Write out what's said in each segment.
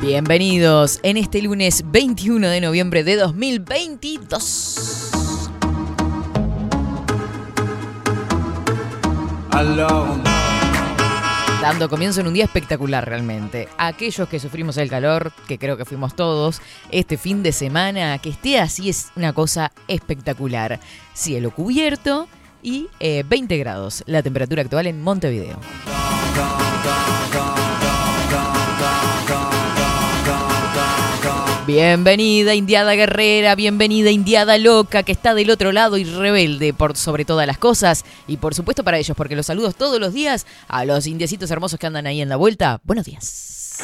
Bienvenidos en este lunes 21 de noviembre de 2022. Dando comienzo en un día espectacular realmente. Aquellos que sufrimos el calor, que creo que fuimos todos, este fin de semana, que esté así es una cosa espectacular. Cielo cubierto y eh, 20 grados, la temperatura actual en Montevideo. Bienvenida Indiada Guerrera, bienvenida Indiada Loca que está del otro lado y rebelde por sobre todas las cosas. Y por supuesto para ellos, porque los saludos todos los días a los indiecitos hermosos que andan ahí en la vuelta. Buenos días.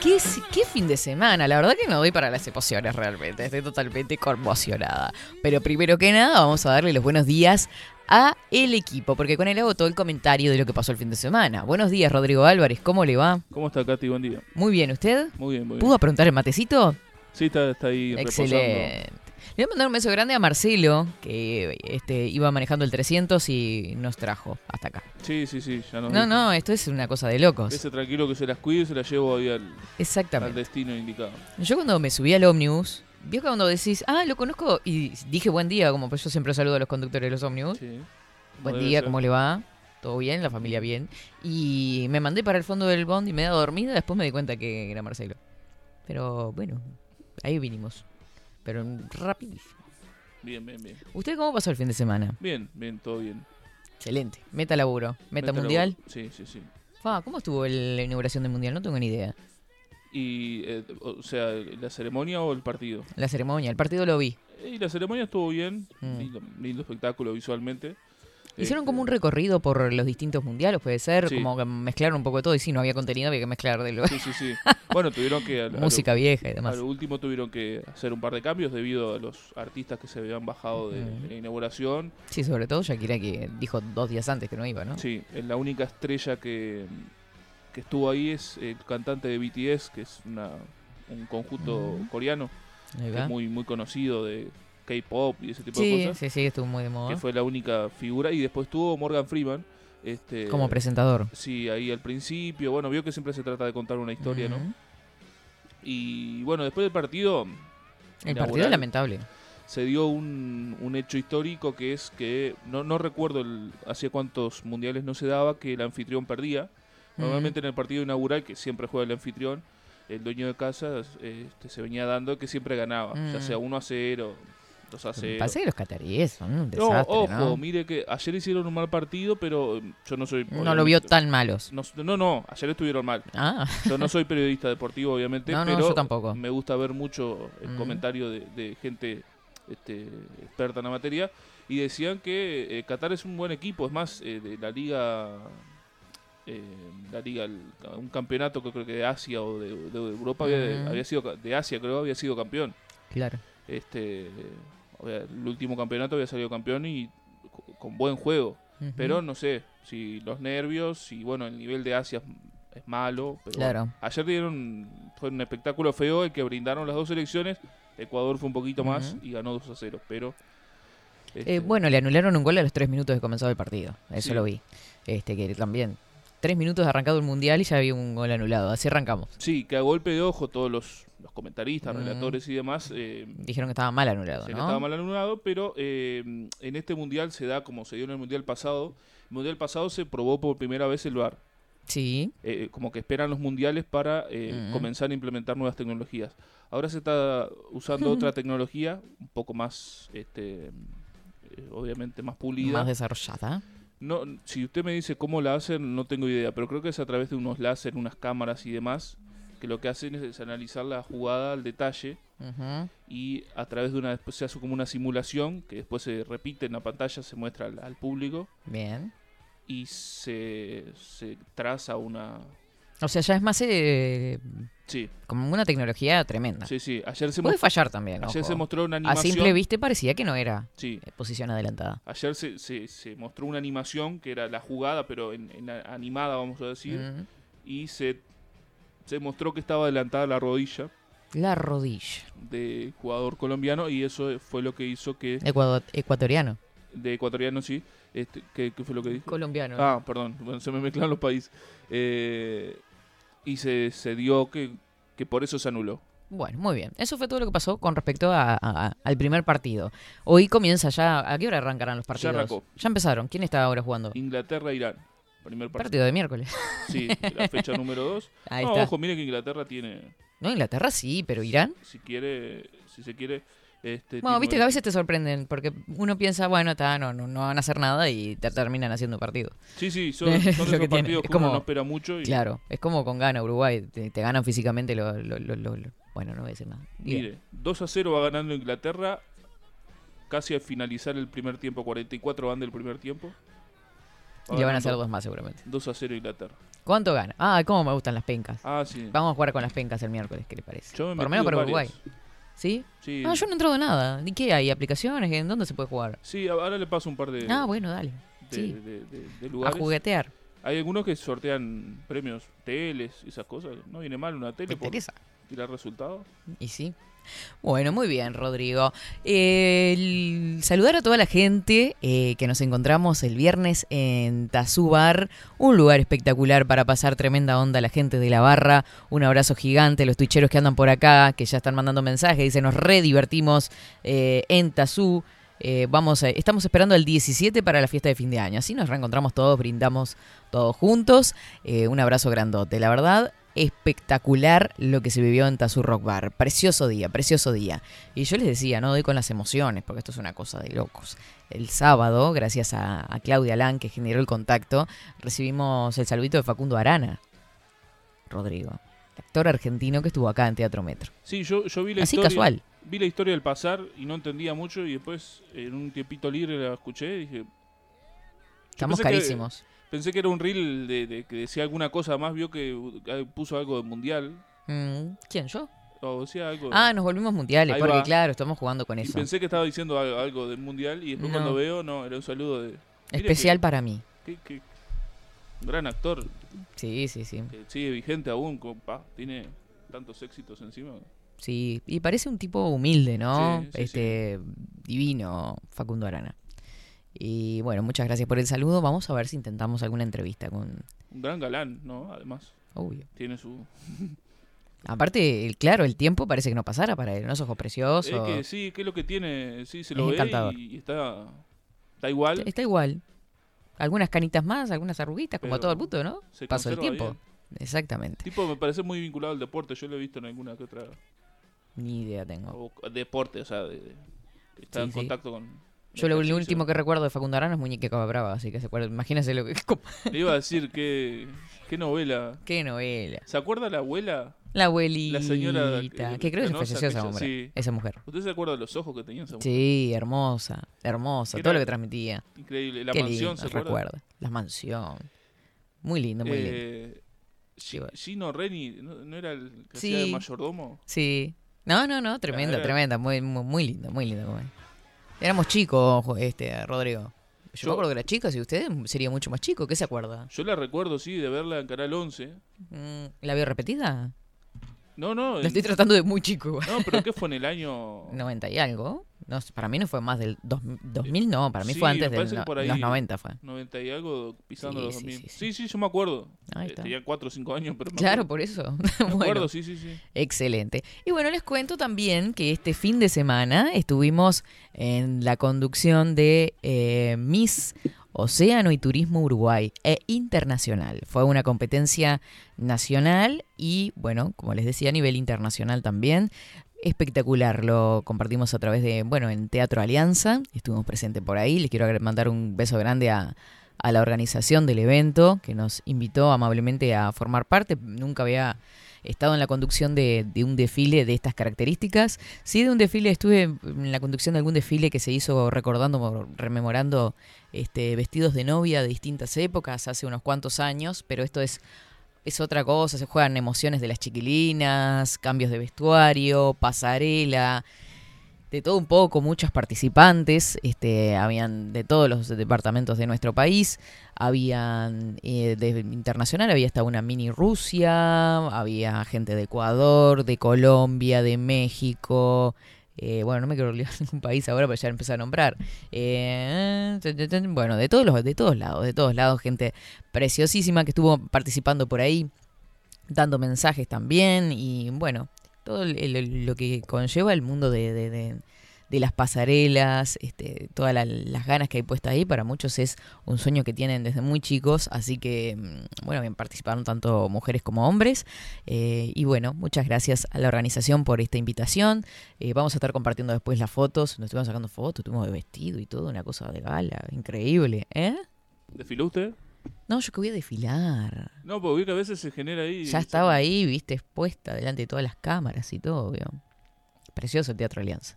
¿Qué, es- ¿Qué fin de semana? La verdad que me doy para las emociones realmente. Estoy totalmente conmocionada. Pero primero que nada, vamos a darle los buenos días a el equipo, porque con él hago todo el comentario de lo que pasó el fin de semana. Buenos días, Rodrigo Álvarez. ¿Cómo le va? ¿Cómo está, Katy? Buen día. Muy bien, ¿usted? Muy bien, muy bien. ¿Pudo preguntar el matecito? Sí, está, está ahí Excelente. Le voy a mandar un beso grande a Marcelo, que este, iba manejando el 300 y nos trajo hasta acá. Sí, sí, sí, ya nos No, dijo. no, esto es una cosa de locos. Ese tranquilo que se las cuide y se las llevo ahí al, al destino indicado. Yo cuando me subí al ómnibus, vio que cuando decís, ah, lo conozco, y dije buen día, como pues yo siempre saludo a los conductores de los ómnibus. Sí. Buen día, ser. ¿cómo le va? ¿Todo bien? ¿La familia bien? Y me mandé para el fondo del bond y me he dormida, después me di cuenta que era Marcelo. Pero bueno, ahí vinimos. Pero rapidísimo. Bien, bien, bien. ¿Usted cómo pasó el fin de semana? Bien, bien, todo bien. Excelente. Meta laburo. Meta, Meta mundial. laburo. Sí, sí, sí. Fa, ¿Cómo estuvo la inauguración del mundial? No tengo ni idea. Y, eh, o sea, ¿la ceremonia o el partido? La ceremonia, el partido lo vi. Y la ceremonia estuvo bien. Mm. Lindo, lindo espectáculo visualmente. Hicieron Este, como un recorrido por los distintos mundiales, puede ser, Sí. como que mezclaron un poco de todo y sí, no había contenido, había que mezclar de lo- Sí, sí, sí. Bueno, tuvieron que... a a lo- música vieja y A demás. lo último tuvieron que hacer un par de cambios debido a los artistas que se habían bajado de, Mm. de la inauguración. Sí, sobre todo Shakira que dijo dos días antes que no iba, ¿no? Sí, es la única estrella que, que estuvo ahí es el cantante de BTS, que es una, un conjunto coreano, que es muy, muy conocido de K-pop y ese tipo de cosas, sí, sí, estuvo muy de moda. que fue la única figura. Y después estuvo Morgan Freeman. Este, Como presentador. Sí, ahí al principio. Bueno, vio que siempre se trata de contar una historia, ¿no? Y bueno, después del partido... El partido lamentable. se dio un, un hecho histórico que es que no, no recuerdo el, hacía cuántos mundiales no se daba que el anfitrión perdía. Normalmente en el partido inaugural, que siempre juega el anfitrión, el dueño de casa este, se venía dando que siempre ganaba, ya Mm. sea 1 a 0, 2 a Me 0. Parece que los cataríes son un No, desastre, ojo, ¿no? mire que ayer hicieron un mal partido, pero eh, yo no soy... No lo vio tan malos. No, no, no, ayer estuvieron mal. Ah, Yo no soy periodista deportivo, obviamente, No, no, pero yo tampoco. me gusta ver mucho el Mm. comentario de, de gente este, experta en la materia y decían que eh, Qatar es un buen equipo, es más, eh, de la liga, eh, la liga, el- un campeonato que creo que de Asia o de, de Europa había, Mm. había sido, de Asia creo había sido campeón. claro. Este, el último campeonato había salido campeón y co- con buen juego. Pero no sé, si los nervios y bueno, el nivel de Asia es, es malo. Pero Claro. bueno. ayer dieron, fue un espectáculo feo el que brindaron las dos selecciones. Ecuador fue un poquito más y ganó 2 a 0. Pero. Eh, este, bueno, le anularon un gol a los tres minutos de comenzado el partido. Eso Sí. lo vi. Este, que también tres minutos de arrancado el mundial y ya había un gol anulado. Así arrancamos. Sí, que a golpe de ojo todos los, los comentaristas, Mm. relatores y demás eh, Dijeron que estaba mal anulado, ¿no? estaba mal anulado, pero eh, en este mundial se da como se dio en el mundial pasado. El mundial pasado se probó por primera vez el VAR. Sí. eh, como que esperan los mundiales para eh, comenzar a implementar nuevas tecnologías. Ahora se está usando otra tecnología, un poco más, este, eh, obviamente más pulida. Más desarrollada. No, si usted me dice cómo la hacen, no tengo idea, pero creo que es a través de unos láser, unas cámaras y demás, que lo que hacen es, es analizar la jugada al detalle y a través de una, después se hace como una simulación que después se repite en la pantalla, se muestra al, al público Bien. y se, se traza una... O sea, ya es más eh, Sí, como una tecnología tremenda. sí, sí. Ayer se, Puede fallar también. ayer ojo. se mostró una A animación... simple vista parecía que no era Sí, eh, posición adelantada. ayer se, se, se mostró una animación que era la jugada, pero en, en a- animada, vamos a decir, y se, se mostró que estaba adelantada la rodilla La rodilla. de jugador colombiano y eso fue lo que hizo que Ecuador- ecuatoriano. de ecuatoriano sí este ¿qué, qué fue lo que dije Colombiano. ah perdón bueno, se me mezclan los países Eh, y se, se dio que, que por eso se anuló Bueno, muy bien. Eso fue todo lo que pasó con respecto a- a- al primer partido. Hoy comienza ya. ¿A qué hora arrancarán los partidos? arrancó. Ya empezaron. ¿Quién está ahora jugando? Inglaterra Irán primer partido Partido de miércoles. sí la fecha número 2 Ahí no, está. ojo mire que Inglaterra tiene No, Inglaterra sí, pero Irán. si quiere si se quiere este Bueno, viste que a veces te sorprenden, porque uno piensa, bueno, está, no, no, no van a hacer nada y te terminan haciendo partido. sí sí son, son esos que tiene. partidos Es que uno como- no espera mucho y Claro, es como con Gana, Uruguay, te, te ganan físicamente lo, Bueno, no voy a decir nada. Bien. Mire, 2 a 0 va ganando Inglaterra. Casi al finalizar el primer tiempo, 44 van del primer tiempo. Va Ya van a ser ganando dos más seguramente. 2 a 0 Inglaterra. ¿Cuánto gana? Ah, cómo me gustan las pencas. Ah, sí. Vamos a jugar con las pencas el miércoles, ¿qué le parece? Yo me he Por lo menos para Uruguay. ¿Sí? Sí, Ah, yo no he entrado en nada. ¿Ni qué hay? ¿Aplicaciones? ¿En dónde se puede jugar? sí, ahora le paso un par de, Ah, bueno, dale. de, sí. de- de- de A lugares. juguetear. Hay algunos que sortean premios, teles y esas cosas. No viene mal una tele por interesa. tirar resultados. Y sí. Bueno, muy bien, Rodrigo. Eh, el- saludar a toda la gente eh, que nos encontramos el viernes en Tazú Bar, un lugar espectacular para pasar tremenda onda a la gente de la barra. Un abrazo gigante, los tuicheros que andan por acá, que ya están mandando mensajes, dicen nos re divertimos eh, en Tazú. Eh, vamos a- estamos esperando el 17 para la fiesta de fin de año. Así nos reencontramos todos, brindamos todos juntos. Eh, un abrazo grandote. La verdad, espectacular lo que se vivió en Tazú Rock Bar. Precioso día, precioso día. Y yo les decía, no doy con las emociones, porque esto es una cosa de locos. El sábado, gracias a, a Claudia Lan, que generó el contacto, recibimos el saludito de Facundo Arana. Rodrigo, actor argentino que estuvo acá en Teatro Metro. Sí, yo, yo vi la Así historia. casual. Vi la historia del pasar y no entendía mucho. Y después, en un tiempito libre, la escuché y dije. Estamos que- carísimos. Pensé que era un reel de, de que decía alguna cosa más, vio que uh, puso algo de mundial. Mm, ¿Quién, yo? O decía algo. Ah, nos volvimos mundiales, Ahí porque va. claro, estamos jugando con y eso. pensé que estaba diciendo algo, algo del mundial y después No. cuando veo, no, era un saludo de. Mire Especial para mí. que- que- que- un gran actor Sí, sí, sí. que sigue vigente aún, compa, tiene tantos éxitos encima. Sí, y parece un tipo humilde, ¿no? Sí, sí, este divino Facundo Arana. Y bueno, muchas gracias por el saludo. Vamos a ver si intentamos alguna entrevista con Un gran galán, ¿no? Además, Obvio. tiene su. Aparte, el- claro, el tiempo parece que no pasara para él, unos ojos Es preciosos. que sí, que es lo que tiene, sí, se Es lo ve encantador. y, y está. Está igual. Está igual. Algunas canitas más, algunas arruguitas, como todo el mundo, ¿no? se Paso el tiempo. Exactamente. Tipo, me parece muy vinculado al deporte. Yo lo he visto en alguna que otra. Ni idea tengo. o- deporte, o sea, de, de- está Sí, en sí. contacto con. Yo lo, último que recuerdo de Facundo Arana es Muñeca Brava, así que se acuerda. Imagínense lo que. Le iba a decir que. ¿Qué novela? ¡Qué novela! ¿Se acuerda la abuela? La abuelita. señora, eh, que creo que se falleció esa sí. Esa mujer. ¿Usted se acuerda de los ojos que tenía esa mujer? Sí, hermosa, hermosa, todo lo que transmitía. Increíble. La Qué mansión, lindo, ¿se acuerda? recuerda. La mansión. Muy lindo, muy lindo. Eh, bueno. Gino Reni, ¿no, no era el que Sí. hacía de mayordomo? Sí. No, no, no, tremenda, Era- tremenda, muy, muy, muy lindo, muy lindo. muy- Éramos chicos, este, Rodrigo. Yo, Yo- me acuerdo que era chica, si usted sería mucho más chico, ¿qué se acuerda? Yo la recuerdo, sí, de verla en Canal 11. Mm, ¿La vio repetida? No, no. Lo estoy tratando de muy chico igual. No, pero ¿qué fue en el año? 90 y algo. No, para mí no fue más del dos- 2000, no, para mí Sí, fue antes de ahí- los 90 fue. 90 y algo, pisando Sí, los sí, 2000. sí, Sí sí. yo me acuerdo. Ahí Eh, está. tenía 4 o 5 años, pero me Claro, por eso. Me bueno, acuerdo, sí, sí, sí. excelente. Y bueno, les cuento también que este fin de semana estuvimos en la conducción de eh, Miss Océano y Turismo Uruguay e Internacional. Fue una competencia nacional y, bueno, como les decía, a nivel internacional también. Espectacular, lo compartimos a través de, bueno, en Teatro Alianza, estuvimos presentes por ahí. Les quiero mandar un beso grande a, a la organización del evento que nos invitó amablemente a formar parte. Nunca había estado en la conducción de, de un desfile de estas características. Sí, de un desfile, estuve en la conducción de algún desfile que se hizo recordando, rememorando este, vestidos de novia de distintas épocas, hace unos cuantos años, pero esto es, es otra cosa, se juegan emociones de las chiquilinas, cambios de vestuario, pasarela, de todo un poco, muchos participantes, este, habían de todos los departamentos de nuestro país, habían eh, de internacional, había hasta una mini Rusia, había gente de Ecuador, de Colombia, de México, eh, bueno, no me quiero olvidar ningún país ahora, pero ya empecé a nombrar. Eh, bueno, de todos los, de todos lados, de todos lados, gente preciosísima que estuvo participando por ahí, dando mensajes también, y bueno, todo lo que conlleva el mundo de, de- las pasarelas, este, todas la- las ganas que hay puestas ahí, para muchos es un sueño que tienen desde muy chicos, así que, mm, bueno, bien, participaron tanto mujeres como hombres, eh, y bueno, muchas gracias a la organización por esta invitación, Eh, vamos a estar compartiendo después las fotos, nos estuvimos sacando fotos, estuvimos de vestido y todo, una cosa de gala, increíble, ¿eh? ¿Desfiló usted? No, yo que voy a desfilar. No, porque que a veces se genera ahí. Ya estaba ahí, viste, expuesta delante de todas las cámaras y todo, vio. Precioso el Teatro Alianza.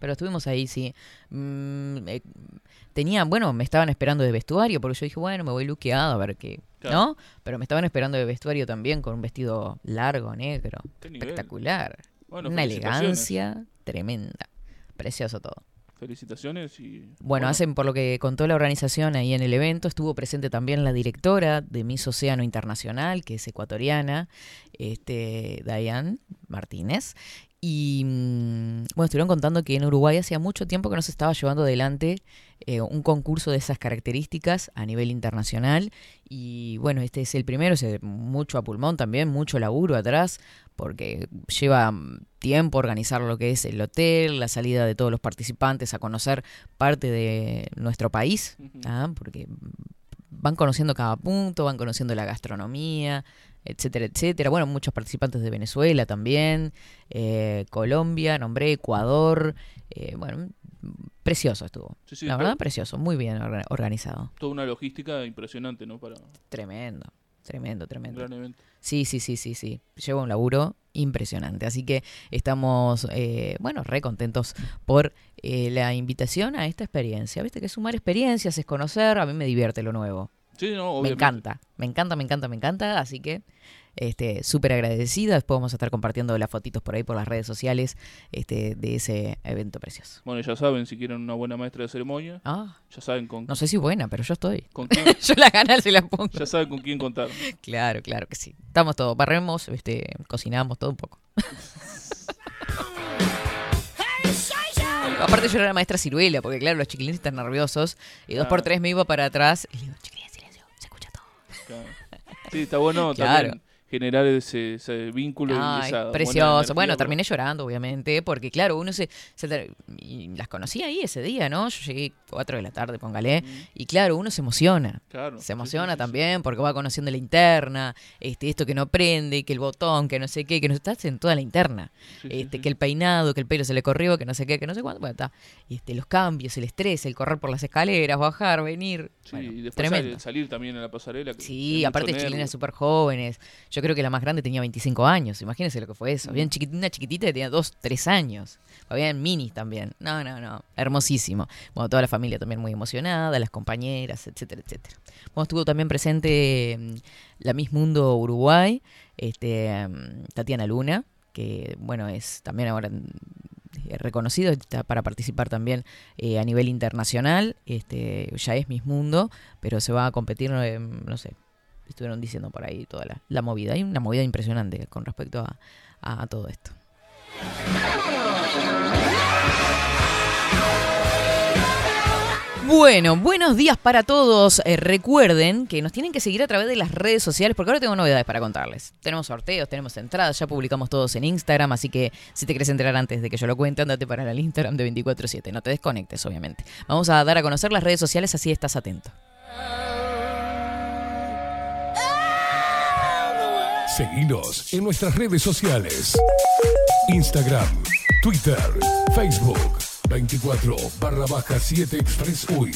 Pero estuvimos ahí, sí. Mm, eh, tenía, bueno, me estaban esperando de vestuario, porque yo dije, bueno, me voy luqueado a ver qué, Claro. ¿no? Pero me estaban esperando de vestuario también con un vestido largo, negro. Espectacular. Bueno, Una elegancia tremenda. Precioso todo. Felicitaciones y. Bueno, hacen por lo que contó la organización ahí en el evento, estuvo presente también la directora de Miss Océano Internacional, que es ecuatoriana, este, Diane Martínez. Y mm, bueno, estuvieron contando que en Uruguay hacía mucho tiempo que no se estaba llevando adelante eh, un concurso de esas características a nivel internacional. Y bueno, este es el primero, se- mucho a pulmón también, mucho laburo atrás, porque lleva mm, tiempo organizar lo que es el hotel, la salida de todos los participantes a conocer parte de nuestro país. ¿ah? porque van conociendo cada punto, van conociendo la gastronomía, etcétera, etcétera. Bueno, muchos participantes de Venezuela también, eh, Colombia, nombré Ecuador, eh, bueno, precioso estuvo. Sí, sí, la verdad, precioso, muy bien orga- organizado. Toda una logística impresionante, ¿no? Para Tremendo, tremendo, tremendo. gran evento. Sí, sí, sí, sí, sí. Lleva un laburo impresionante. Así que estamos, eh, bueno, re contentos por eh, la invitación a esta experiencia. Viste que sumar experiencias es conocer, a mí me divierte lo nuevo. Sí, no, Me encanta, me encanta, me encanta, me encanta. Así que este, súper agradecida. Después vamos a estar compartiendo las fotitos por ahí por las redes sociales este, de ese evento precioso. Bueno, ya saben, si quieren una buena maestra de ceremonia, Ah, ya saben con, no sé si buena, pero yo estoy. con quién, yo las ganas se las pongo. ya saben con quién contar. Claro, claro que sí. Estamos todos, barremos, este, cocinamos, todo un poco. Aparte yo era la maestra ciruela, porque claro, los chiquilines están nerviosos. Y dos por Claro. tres me iba para atrás y le digo, chiquilines, silencio, se escucha todo. Claro. Sí, está bueno Claro. también generar ese, ese vínculo y esa precioso. energía, Bueno, pero- terminé llorando, obviamente, porque claro, uno se, y las conocí ahí ese día, ¿no? Yo llegué 4 de la tarde, póngale. Mm, Y claro, uno se emociona. Claro. Se emociona sí, sí. también porque va conociendo la interna, este, esto que no prende, que el botón, que no sé qué, que no estás en toda la interna. Este, que el peinado, que el pelo se le corrió, que no sé qué, que no sé cuánto, bueno, está. Este, los cambios, el estrés, el correr por las escaleras, bajar, venir. Sí, Bueno, y después tremendo. salir, salir también a la pasarela. que Sí, aparte chilenas súper jóvenes. Yo creo que la más grande tenía 25 años. Imagínense lo que fue eso. Había Mm. una chiquitita que tenía 2, 3 años. Había minis también. No, no, no. Hermosísimo. Bueno, toda la familia también muy emocionada, las compañeras, etcétera, etcétera. Bueno, estuvo también presente mm, la Miss Mundo Uruguay, este, mm, Tatiana Luna, que bueno, es también ahora eh, reconocido está para participar también eh, a nivel internacional. Este, ya es Miss Mundo, pero se va a competir, eh, no sé, estuvieron diciendo por ahí toda la, movida. Hay una movida impresionante con respecto a, a todo esto. Bueno, buenos días para todos. Eh, recuerden que nos tienen que seguir a través de las redes sociales porque ahora tengo novedades para contarles. Tenemos sorteos, tenemos entradas, ya publicamos todos en Instagram, así que si te querés enterar antes de que yo lo cuente, andate para el Instagram de 24/7. No te desconectes, obviamente. Vamos a dar a conocer las redes sociales, así estás atento. Seguinos en nuestras redes sociales. Instagram, Twitter, Facebook, 24 barra baja 7 Express UI.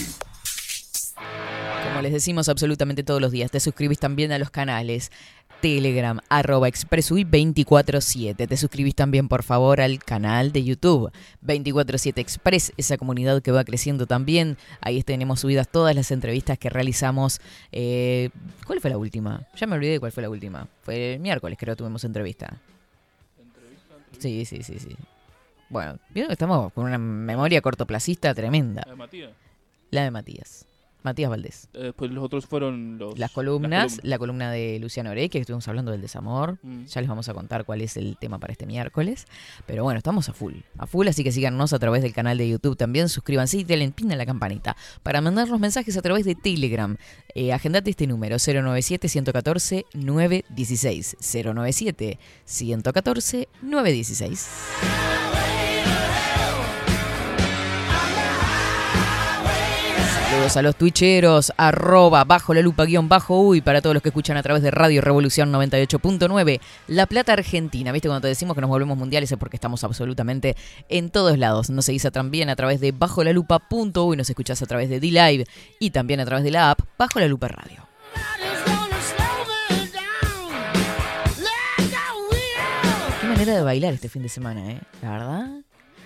Como les decimos absolutamente todos los días, te suscribís también a los canales Telegram, arroba expressui247. Te suscribís también, por favor, al canal de YouTube 247 Express, esa comunidad que va creciendo también. Ahí tenemos subidas todas las entrevistas que realizamos. Eh, ¿Cuál fue la última? Ya me olvidé de cuál fue la última. Fue el miércoles, creo, tuvimos entrevista. Sí, sí, sí, sí. Bueno, vieron que estamos con una memoria cortoplacista tremenda. ¿La de Matías? La de Matías. Matías Valdés. Eh, pues los otros fueron los... Las columnas, la columna de Luciano Orey, que estuvimos hablando del desamor. Mm. Ya les vamos a contar cuál es el tema para este miércoles. Pero bueno, estamos a full. A full, así que síganos a través del canal de YouTube también. Suscríbanse y denle pin a la campanita. Para mandarnos mensajes a través de Telegram. Eh, agendate este número, 097-114-916. 097-114-916. A los twitcheros, arroba bajo la lupa guion bajo uy, para todos los que escuchan a través de Radio Revolución 98.9, La Plata Argentina. ¿Viste? Cuando te decimos que nos volvemos mundiales es porque estamos absolutamente en todos lados. Nos seguís también a través de bajo la lupa punto uy, nos escuchás a través de D-Live y también a través de la app Bajo la Lupa Radio. Qué manera de bailar este fin de semana, ¿eh? La verdad.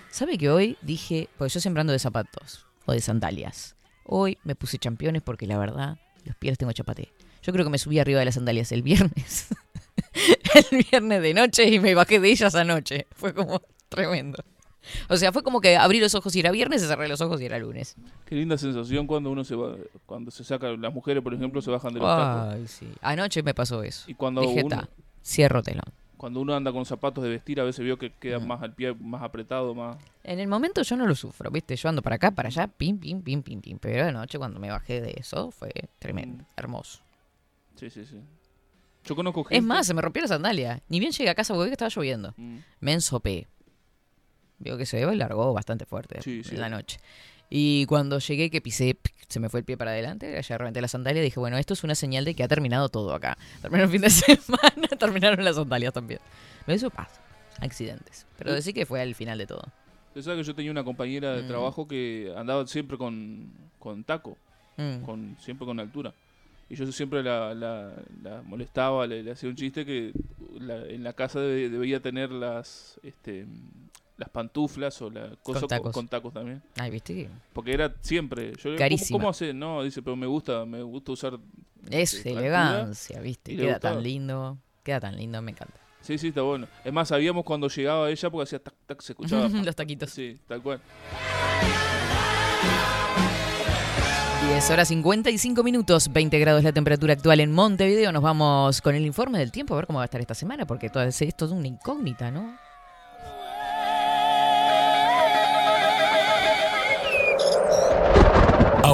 ¿Sabe que hoy dije, porque yo siempre ando de zapatos o de sandalias? Hoy me puse championes porque la verdad, los pies tengo chapate. Yo creo que me subí arriba de las sandalias el viernes. el viernes de noche y me bajé de ellas anoche. Fue como tremendo. O sea, fue como que abrí los ojos y era viernes y cerré los ojos y era lunes. Qué linda sensación cuando uno se va, cuando se saca, las mujeres por ejemplo se bajan de los tacos. Ay, sí. Anoche me pasó eso. Y cuando Dije, uno, "Ta, cierro telón. Cuando uno anda con zapatos de vestir a veces veo que queda más al pie, más apretado, más... En el momento yo no lo sufro, ¿viste? Yo ando para acá, para allá, pim, pim, pim, pim, pim. Pero anoche cuando me bajé de eso fue tremendo, hermoso. Sí, sí, sí. Yo conozco gente... Es más, se me rompió la sandalia. Ni bien llegué a casa porque vi que estaba lloviendo. Mm, Me ensopé. Veo que se ve largó bastante fuerte Sí, sí. en la noche. Y cuando llegué que pisé, se me fue el pie para adelante, ya reventé la sandalia dije, bueno, esto es una señal de que ha terminado todo acá. Terminó el fin de semana, terminaron las sandalias también. Pero eso pasa, accidentes. Pero decir que fue al final de todo. Usted sabe que yo tenía una compañera de Mm. trabajo que andaba siempre con, con taco, Mm. con siempre con altura. Y yo siempre la, la- la molestaba, le, le hacía un chiste que la- en la casa debía tener las este las pantuflas o la cosa tacos. con tacos también. Ay, viste que Porque era siempre. Yo, ¿cómo- Carísima. ¿Cómo, hace? No, dice, pero me gusta, me gusta usar. es este, elegancia, viste, queda tan lindo, queda tan lindo, me encanta. Sí, sí, está bueno. Es más, sabíamos cuando llegaba ella porque hacía tac, tac, se escuchaba. Los taquitos. sí, tal cual. 10 horas 55 minutos, 20 grados la temperatura actual en Montevideo. Nos vamos con el informe del tiempo a ver cómo va a estar esta semana, porque todo es- esto es una incógnita, ¿no?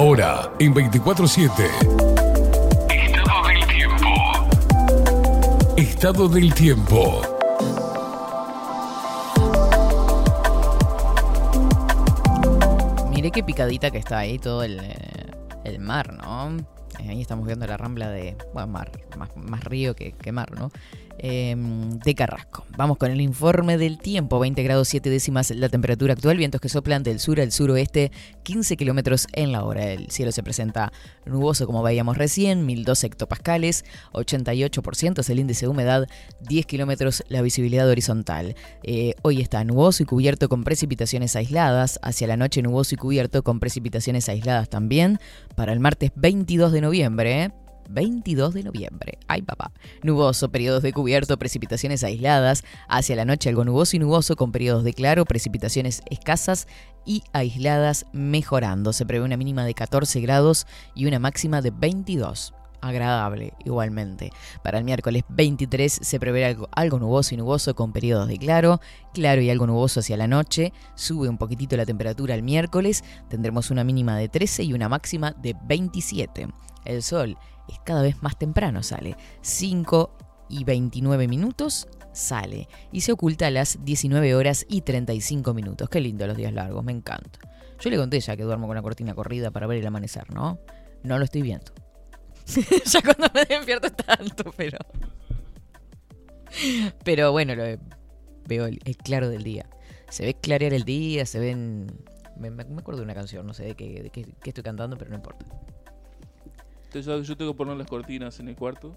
Ahora, en 24-7. Estado del tiempo. Estado del tiempo. Mire qué picadita que está ahí todo el, eh, el mar, ¿no? Eh, ahí estamos viendo la rambla de, bueno, mar, más, más río que, que mar, ¿no? Eh, de Carrasco. Vamos con el informe del tiempo, 20 grados 7 décimas la temperatura actual, vientos que soplan del sur al suroeste, 15 kilómetros en la hora. El cielo se presenta nuboso como veíamos recién, 1012 hectopascales, 88% es el índice de humedad, 10 kilómetros la visibilidad horizontal. Eh, hoy está nuboso y cubierto con precipitaciones aisladas, hacia la noche nuboso y cubierto con precipitaciones aisladas también, para el martes 22 de noviembre. 22 de noviembre. Ay, papá. Nuboso, periodos de cubierto, precipitaciones aisladas. Hacia la noche algo nuboso y nuboso con periodos de claro, precipitaciones escasas y aisladas mejorando. Se prevé una mínima de 14 grados y una máxima de 22. agradable igualmente. Para el miércoles 23 se prevé algo, algo, nuboso y nuboso con periodos de claro, claro y algo nuboso hacia la noche. Sube un poquitito la temperatura el miércoles, tendremos una mínima de 13 y una máxima de 27. El sol es cada vez más temprano, sale 5 y 29 minutos sale y se oculta a las 19 horas y 35 minutos. Qué lindo los días largos, me encanta. Yo le conté ya que duermo con la cortina corrida para ver el amanecer, ¿no? No lo estoy viendo. ya cuando me despierto está alto, pero. Pero bueno, lo veo el, claro del día. Se ve clarear el día, se ven. Me, acuerdo de una canción, no sé de qué, estoy cantando, pero no importa. Entonces, yo tengo que poner las cortinas en el cuarto.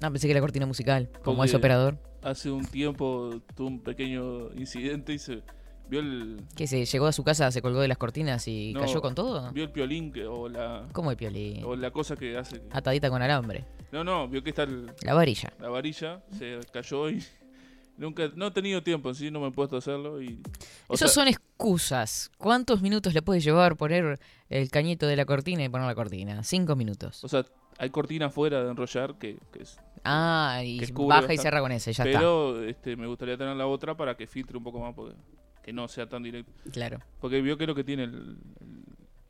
Ah, pensé que la cortina musical, como es operador. Hace un tiempo tuve un pequeño incidente y se vio el... ¿Qué se llegó a su casa, se colgó de las cortinas y cayó con todo? Vio el piolín o la... ¿Cómo el piolín? O la cosa que hace... Atadita con alambre. No, no, vio que está el... La varilla. La varilla, se cayó y... Nunca, no he tenido tiempo, sí, no me he puesto a hacerlo y... Esos son excusas. ¿Cuántos minutos le puede llevar poner el cañito de la cortina y poner la cortina? Cinco minutos. O sea, hay cortina afuera de enrollar que, es... Ah, y baja y cierra con ese, ya está. Pero este, me gustaría tener la otra para que filtre un poco más, porque que no sea tan directo. Claro. Porque vio que es lo que tiene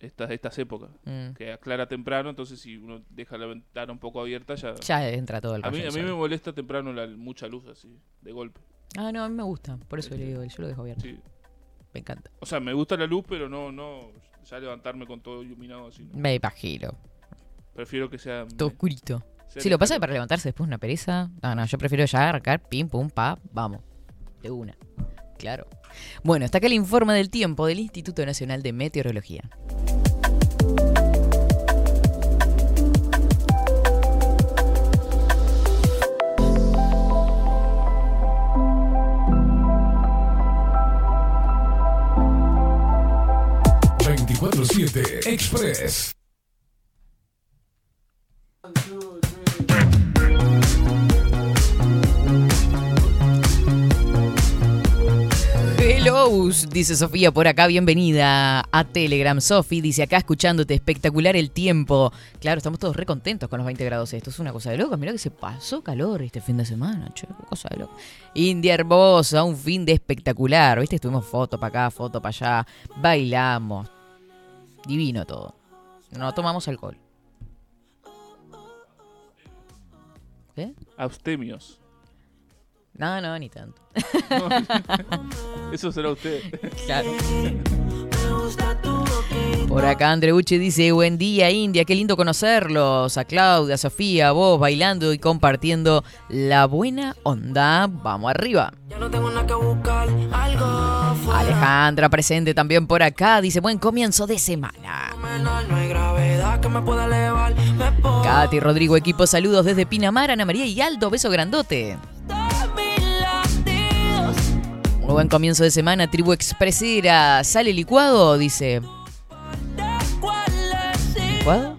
estas, estas épocas, mm. que aclara temprano, entonces si uno deja la ventana un poco abierta ya... Ya entra todo el A mí, a mí me molesta temprano la, mucha luz así, de golpe. Ah, no, a mí me gusta, por eso le digo, yo lo dejo abierto. Sí. Me encanta. O sea, me gusta la luz, pero no, no, ya levantarme con todo iluminado así. Me imagino. Prefiero que sea... Todo oscurito. Si lo pasa para levantarse después una pereza. No, no, yo prefiero ya arrancar, pim, pum, pa, vamos. De una. Claro. Bueno, está acá el informe del tiempo del Instituto Nacional de Meteorología. ...24-7 Dice Sofía por acá, bienvenida a Telegram. Sofi dice acá escuchándote, espectacular el tiempo. Claro, estamos todos re contentos con los 20 grados. Esto es una cosa de loca. Mirá que se pasó calor este fin de semana, che, cosa de loca. India hermosa, un fin de espectacular. ¿Viste? Estuvimos foto para acá, foto para allá, bailamos. Divino todo. No tomamos alcohol. ¿Qué? Abstemios. No, no, ni tanto. Eso será usted. Claro. Por acá Andreuche dice, buen día India, qué lindo conocerlos. A Claudia, a Sofía, a vos bailando y compartiendo la buena onda. Vamos arriba. Alejandra presente también por acá, dice, buen comienzo de semana. Katy, Rodrigo, equipo, saludos desde Pinamar, Ana María y Aldo, beso grandote buen comienzo de semana, tribu expresera. ¿Sale licuado? Dice. ¿Licuado?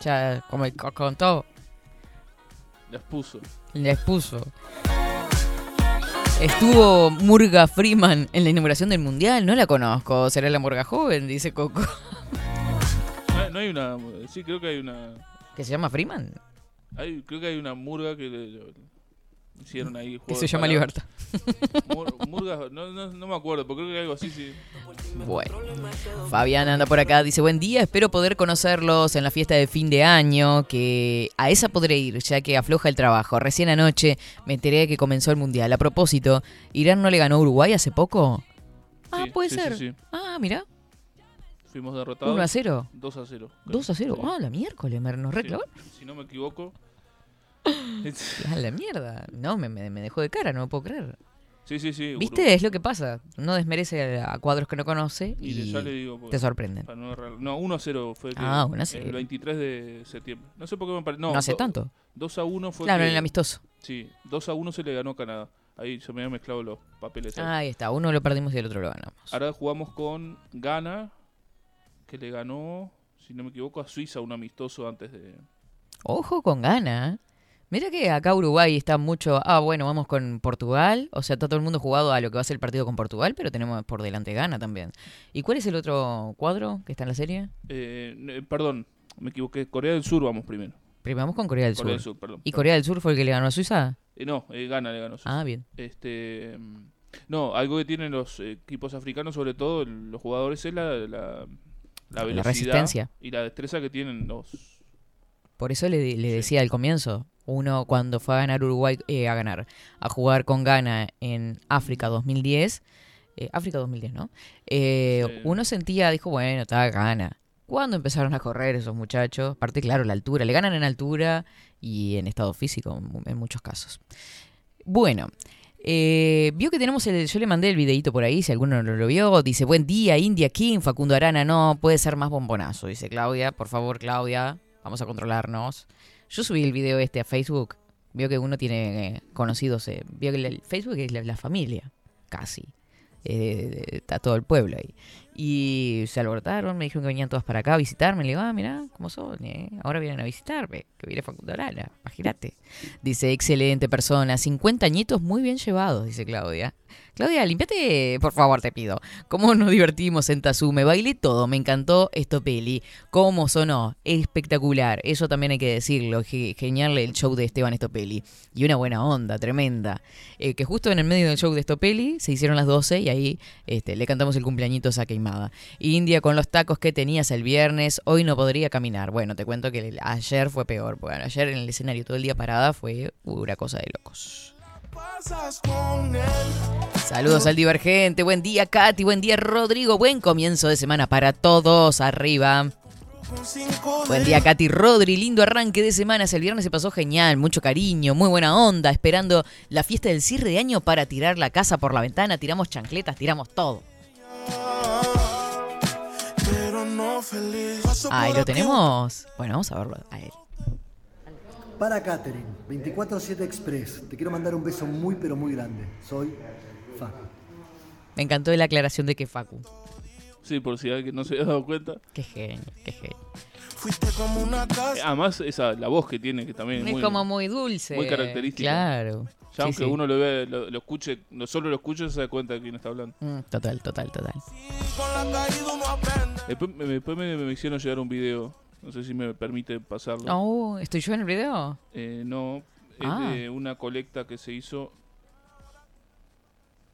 Ya, como contó. Les puso. Les puso. Estuvo Murga Freeman en la inauguración del mundial. No la conozco. ¿Será la Murga joven? Dice Coco. No, hay una. Sí, creo que hay una. ¿Que se llama Freeman? Hay, creo que hay una Murga que hicieron ahí. Que se llama Libertad. no, me acuerdo, pero creo que algo así, sí. Bueno, Fabián anda por acá, dice buen día, espero poder conocerlos en la fiesta de fin de año, que a esa podré ir, ya que afloja el trabajo. Recién anoche me enteré de que comenzó el Mundial. A propósito, ¿Irán no le ganó a Uruguay hace poco? Ah, puede ser. ah, mira. Fuimos derrotados. 1 a 0. 2 a 0. 2 a 0. Ah, la miércoles, nos reclamó. Si no me equivoco, a la mierda. No, me, me, dejó de cara, no lo puedo creer. Sí, sí, sí. ¿Viste? Es lo que pasa. No desmerece a cuadros que no conoce y, te sorprenden. No, 1 a 0 fue ah, 1 0. el 23 de septiembre. No sé por qué me parece. No, hace tanto. 2 a 1 fue. Claro, en el amistoso. Sí, 2 a 1 se le ganó a Canadá. Ahí se me habían mezclado los papeles. Ah, ahí está. Uno lo perdimos y el otro lo ganamos. Ahora jugamos con Ghana, que le ganó, si no me equivoco, a Suiza un amistoso antes de. Ojo con Ghana. Mira que acá Uruguay está mucho, ah, bueno, vamos con Portugal, o sea, está todo el mundo jugado a lo que va a ser el partido con Portugal, pero tenemos por delante Gana también. ¿Y cuál es el otro cuadro que está en la serie? Eh, perdón, me equivoqué. Corea del Sur vamos primero. Primero vamos con Corea del Corea del Sur. Perdón. ¿Y perdón. Corea del Sur fue el que le ganó a Suiza? Eh, no, eh, gana, le ganó. Suiza. Ah, bien. Este, mm, no, algo que tienen los equipos africanos, sobre todo los jugadores, es la, la, la velocidad resistencia. y la destreza que tienen los. Por eso le, le decía al comienzo, uno cuando fue a ganar Uruguay, eh, a ganar, a jugar con Ghana en África 2010, eh, África 2010, ¿no? Eh, Sí. Uno sentía, dijo, bueno, está gana. Cuando empezaron a correr esos muchachos, aparte, claro, la altura, le ganan en altura y en estado físico en muchos casos. Bueno, eh, vio que tenemos el. Yo le mandé el videito por ahí, si alguno no lo vio. Dice: Buen día, India King, Facundo Arana. No, puede ser más bombonazo. Dice Claudia, por favor, Claudia, vamos a controlarnos. Yo subí el video este a Facebook. Vio que uno tiene eh, conocidos. eh, vio que el Facebook es la, familia, casi. Eh, está todo el pueblo ahí. Y se alborotaron, me dijeron que venían todas para acá a visitarme. Le digo, ah, mirá, ¿cómo son? eh? Ahora vienen a visitarme. Que viene Facundo Arana, imagínate. Dice, excelente persona, 50 añitos muy bien llevados, dice Claudia. Claudia, limpiate, por favor, te pido. ¿Cómo nos divertimos en Tazú? Me bailé todo, me encantó esto peli. ¿Cómo sonó? Espectacular. Eso también hay que decirlo. Ge- Genial el show de Esteban Estopeli. Y una buena onda, tremenda. Eh, que justo en el medio del show de Estopeli se hicieron las 12 y ahí este, le cantamos el cumpleañito a Queimada. India con los tacos que tenías el viernes, hoy no podría caminar. Bueno, te cuento que ayer fue peor. Bueno, ayer en el escenario todo el día parada fue una cosa de locos. Saludos al divergente, buen día Katy, buen día Rodrigo, buen comienzo de semana para todos, arriba. Buen día Katy. Rodri, lindo arranque de semana, el viernes se pasó genial, mucho cariño, muy buena onda, esperando la fiesta del cierre de año para tirar la casa por la ventana, tiramos chancletas, tiramos todo. Ahí lo tenemos. Bueno, vamos a verlo a él. Para Catherine, 24-7 Express. Te quiero mandar un beso muy pero muy grande. Soy Facu. Me encantó la aclaración de que Facu. Sí, por si alguien no se había dado cuenta. Qué genio, qué genio. Eh, Además, esa, la voz que tiene, que también es Es muy, como muy dulce. muy característica. Claro. Ya Sí, aunque sí. uno lo vea, lo, lo escuche, no solo lo escuche, se da cuenta de quién está hablando. Mm, Total, total, total. Después, me, después me, me hicieron llegar un video, no sé si me permite pasarlo. Oh, ¿estoy yo en el video? Eh, no, es Ah. de una colecta que se hizo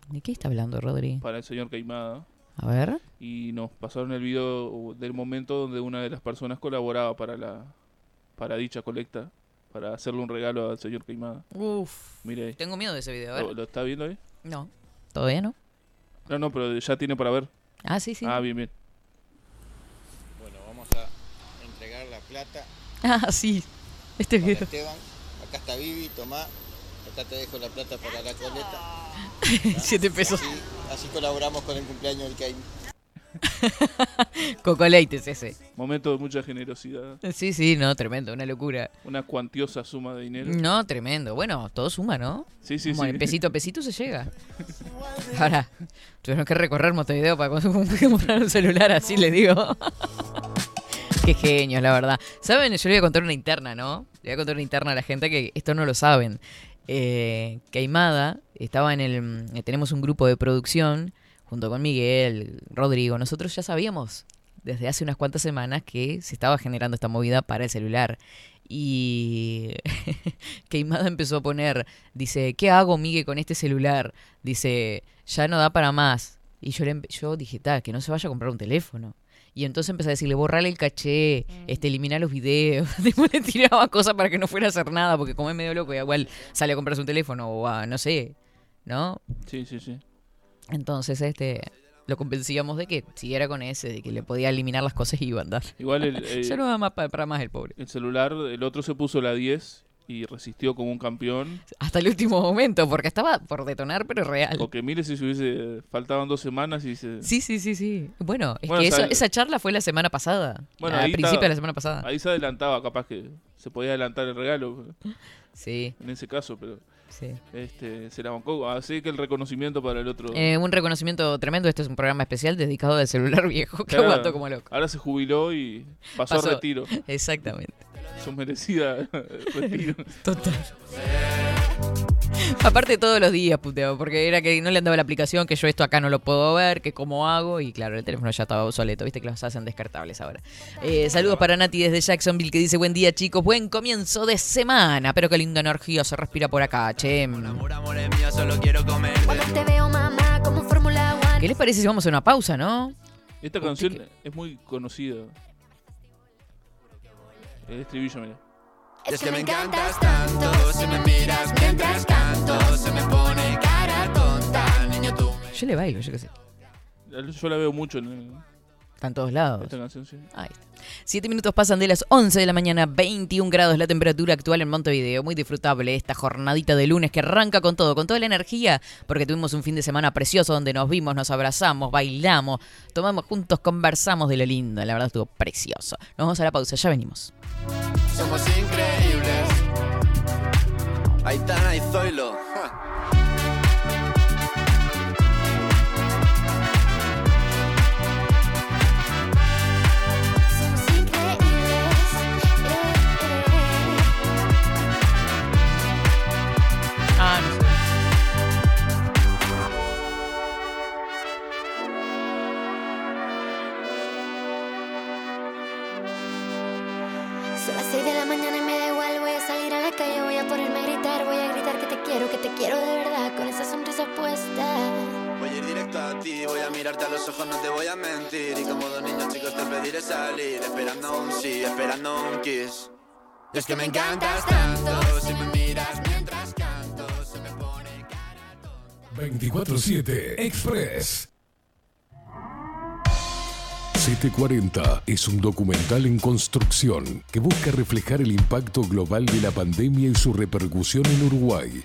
¿De qué está hablando, Rodri? para el señor Caimada. A ver. Y nos pasaron el video del momento donde una de las personas colaboraba para la para dicha colecta, para hacerle un regalo al señor Caimada. Uf. Mire. Tengo miedo de ese video, ¿Lo, lo está viendo ahí? No. ¿Todavía no? No, no, pero ya tiene para ver. Ah, sí, sí. Ah, bien, bien. Bueno, vamos a entregar la plata Ah, sí. Este video. Esteban. Acá está Vivi, tomá. Acá te dejo la plata para la coleta. Siete pesos. Así, así colaboramos con el cumpleaños del Caim. Cocoleites ese. Momento de mucha generosidad. Sí, sí, no, tremendo, una locura. Una cuantiosa suma de dinero. No, tremendo. Bueno, todo suma, ¿no? Sí, sí, Como sí. en pesito a pesito se llega. Ahora, tuvieron que recorrer Montevideo para comprar un celular, así le digo. Qué genios, la verdad. ¿Saben? Yo le voy a contar una interna, ¿no? Le voy a contar una interna a la gente que esto no lo saben. Eh, estaba en el. mm, Tenemos un grupo de producción junto con Miguel, Rodrigo. Nosotros ya sabíamos desde hace unas cuantas semanas que se estaba generando esta movida para el celular. Y Queimada empezó a poner, dice, ¿qué hago, Miguel, con este celular? Dice, ya no da para más. Y yo, le yo dije, ta, que no se vaya a comprar un teléfono. Y entonces empecé a decirle, borrale el caché, este, eliminar los videos. Después le tiraba cosas para que no fuera a hacer nada, porque como es medio loco, igual sale a comprarse un teléfono o a, no sé, ¿no? Sí, sí, sí. Entonces, este, lo convencíamos de que siguiera con ese, de que le podía eliminar las cosas y iba a andar. Igual el, eh, ya no da más pa- para más el pobre. el celular, el otro se puso la 10 y resistió como un campeón. Hasta el último momento, porque estaba por detonar, pero real. Porque mire si se hubiese... Faltaban dos semanas y se... Sí, sí, sí, sí. Bueno, es Bueno, que eso- esa charla fue la semana pasada. Bueno, al principio de la semana pasada. Ahí se adelantaba, capaz que se podía adelantar el regalo Sí, en ese caso, pero sí. este se la bancó. Así que el reconocimiento para el otro. Eh, un reconocimiento tremendo. Este es un programa especial dedicado al celular viejo que Claro, aguantó como loco. Ahora se jubiló y pasó, Pasó. a retiro. Exactamente. Su merecida retiro. Total. Aparte todos los días puteo, porque era que no le andaba la aplicación, que yo esto acá no lo puedo ver, que cómo hago, y claro, el teléfono ya estaba obsoleto, viste que los hacen descartables ahora. Eh, saludos para Nati desde Jacksonville que dice buen día chicos, buen comienzo de semana, pero qué linda energía se respira por acá, che. ¿Qué les parece si vamos a una pausa, no? Esta canción es muy conocida. El estribillo, mira. Es que me encantas tanto, si me miras mientras canto, se me pone cara tonta, niño tú. Yo le bailo, yo qué sé. Yo la veo mucho en el- Está en todos lados. esta canción, sí. Ahí está. Siete minutos pasan de las 11 de la mañana, 21 grados la temperatura actual en Montevideo. Muy disfrutable esta jornadita de lunes que arranca con todo, con toda la energía, porque tuvimos un fin de semana precioso donde nos vimos, nos abrazamos, bailamos, tomamos juntos, conversamos de lo lindo. La verdad estuvo precioso. Nos vamos a la pausa, ya venimos. Somos increíbles. Aitana y Zoilo. A ti, voy a mirarte a los ojos, no te voy a mentir. Y como dos niños chicos te pediré salir, esperando un sí, esperando un kiss. Es que me encantas tanto, si me miras mientras canto, se me pone cara 24-7 Express. 740 es un documental en construcción que busca reflejar el impacto global de la pandemia y su repercusión en Uruguay.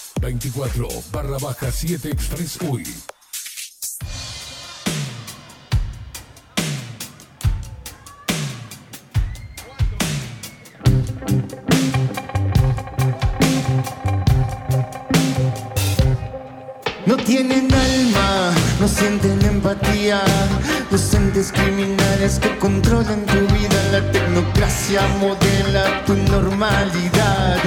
24 barra baja 7 Express Uy. No tienen alma, no sienten empatía. Docentes criminales que controlan tu vida. La tecnocracia modela tu normalidad.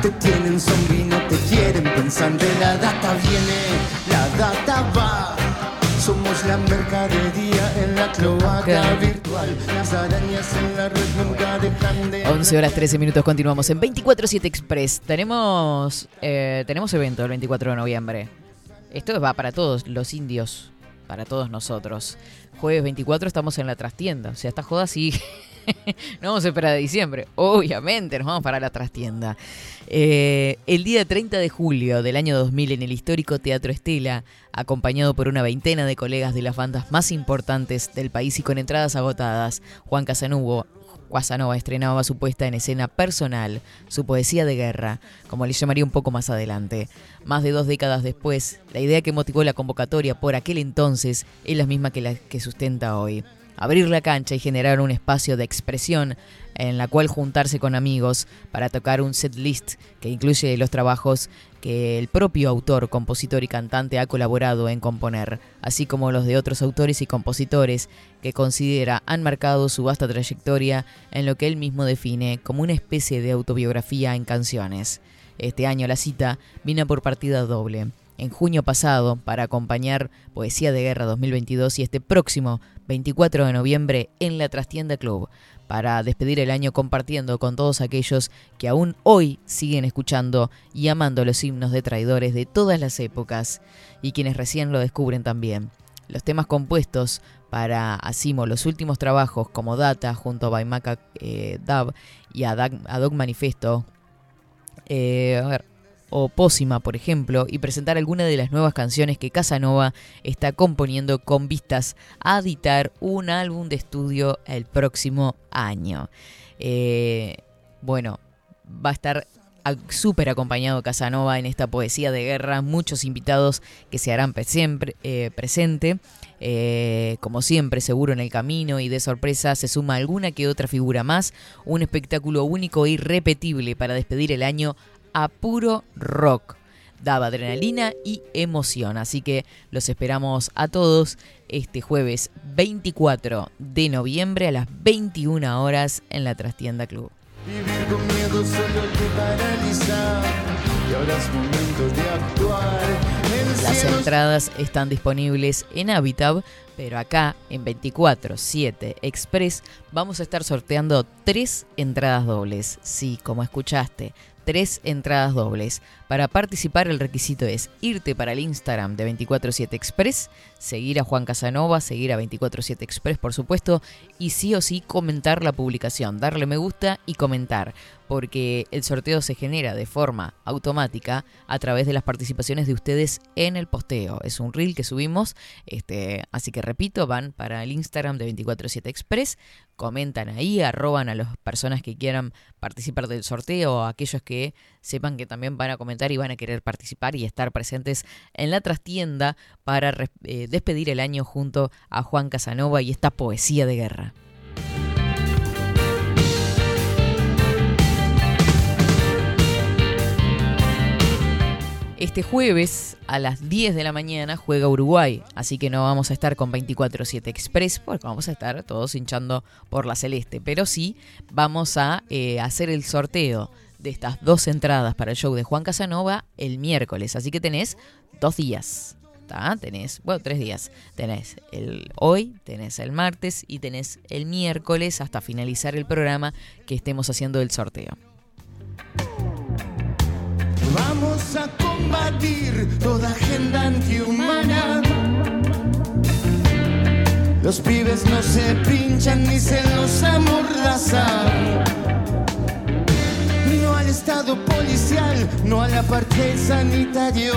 Te tienen zombie, no te quieren pensante. La data viene, la data va. Somos la mercadería en la cloaca virtual. Las arañas en la red nunca dejan de. 11 horas 13 minutos, continuamos en 24-7 Express. Tenemos, eh, tenemos evento el 24 de noviembre. Esto va para todos los indios, para todos nosotros. Jueves 24 estamos en la trastienda. O sea, esta joda sigue. no vamos a esperar a diciembre. Obviamente, nos vamos para la trastienda. Eh, el día 30 de julio del año 2000 en el histórico Teatro Estela, acompañado por una veintena de colegas de las bandas más importantes del país y con entradas agotadas, Juan Casanubo, Casanova estrenaba su puesta en escena personal, su poesía de guerra, como le llamaría un poco más adelante. Más de dos décadas después, la idea que motivó la convocatoria por aquel entonces es la misma que la que sustenta hoy. Abrir la cancha y generar un espacio de expresión en la cual juntarse con amigos para tocar un set list que incluye los trabajos que el propio autor, compositor y cantante ha colaborado en componer, así como los de otros autores y compositores que considera han marcado su vasta trayectoria en lo que él mismo define como una especie de autobiografía en canciones. Este año la cita vino por partida doble. En junio pasado, para acompañar Poesía de Guerra 2022 y este próximo 24 de noviembre en la Trastienda Club, para despedir el año compartiendo con todos aquellos que aún hoy siguen escuchando y amando los himnos de traidores de todas las épocas y quienes recién lo descubren también. Los temas compuestos para Asimo, los últimos trabajos como Data junto a Baimaka eh, Dab y a, Dag- Manifesto, eh, a ver, o Pósima, por ejemplo, y presentar algunas de las nuevas canciones que Casanova está componiendo con vistas a editar un álbum de estudio el próximo año. Eh, bueno, va a estar súper acompañado Casanova en esta poesía de guerra, muchos invitados que se harán pre- siempre, eh, presente. Eh, como siempre, seguro en el camino y de sorpresa se suma alguna que otra figura más, un espectáculo único e irrepetible para despedir el año a puro rock. Daba adrenalina y emoción, así que los esperamos a todos este jueves 24 de noviembre a las 21 horas en la Trastienda Club. Vivir con miedo solo te paraliza. Y ahora es momento de actuar. El Las entradas están disponibles en Habitab, pero acá en 24-7 Express vamos a estar sorteando tres entradas dobles. Sí, como escuchaste, tres entradas dobles. Para participar el requisito es irte para el Instagram de 247 Express, seguir a Juan Casanova, seguir a 247 Express por supuesto, y sí o sí comentar la publicación, darle me gusta y comentar, porque el sorteo se genera de forma automática a través de las participaciones de ustedes en el posteo. Es un reel que subimos, este, así que repito, van para el Instagram de 247 Express, comentan ahí, arroban a las personas que quieran participar del sorteo, o aquellos que sepan que también van a comentar y van a querer participar y estar presentes en la trastienda para eh, despedir el año junto a Juan Casanova y esta poesía de guerra. Este jueves a las 10 de la mañana juega Uruguay, así que no vamos a estar con 24-7 Express porque vamos a estar todos hinchando por la celeste, pero sí vamos a eh, hacer el sorteo de estas dos entradas para el show de Juan Casanova el miércoles, así que tenés dos días. Tenés, bueno, tres días. Tenés el hoy, tenés el martes y tenés el miércoles hasta finalizar el programa que estemos haciendo el sorteo. Vamos a combatir toda agenda antihumana. Los pibes no se pinchan ni se los amordazan. No al estado policial, no a la parte sanitario.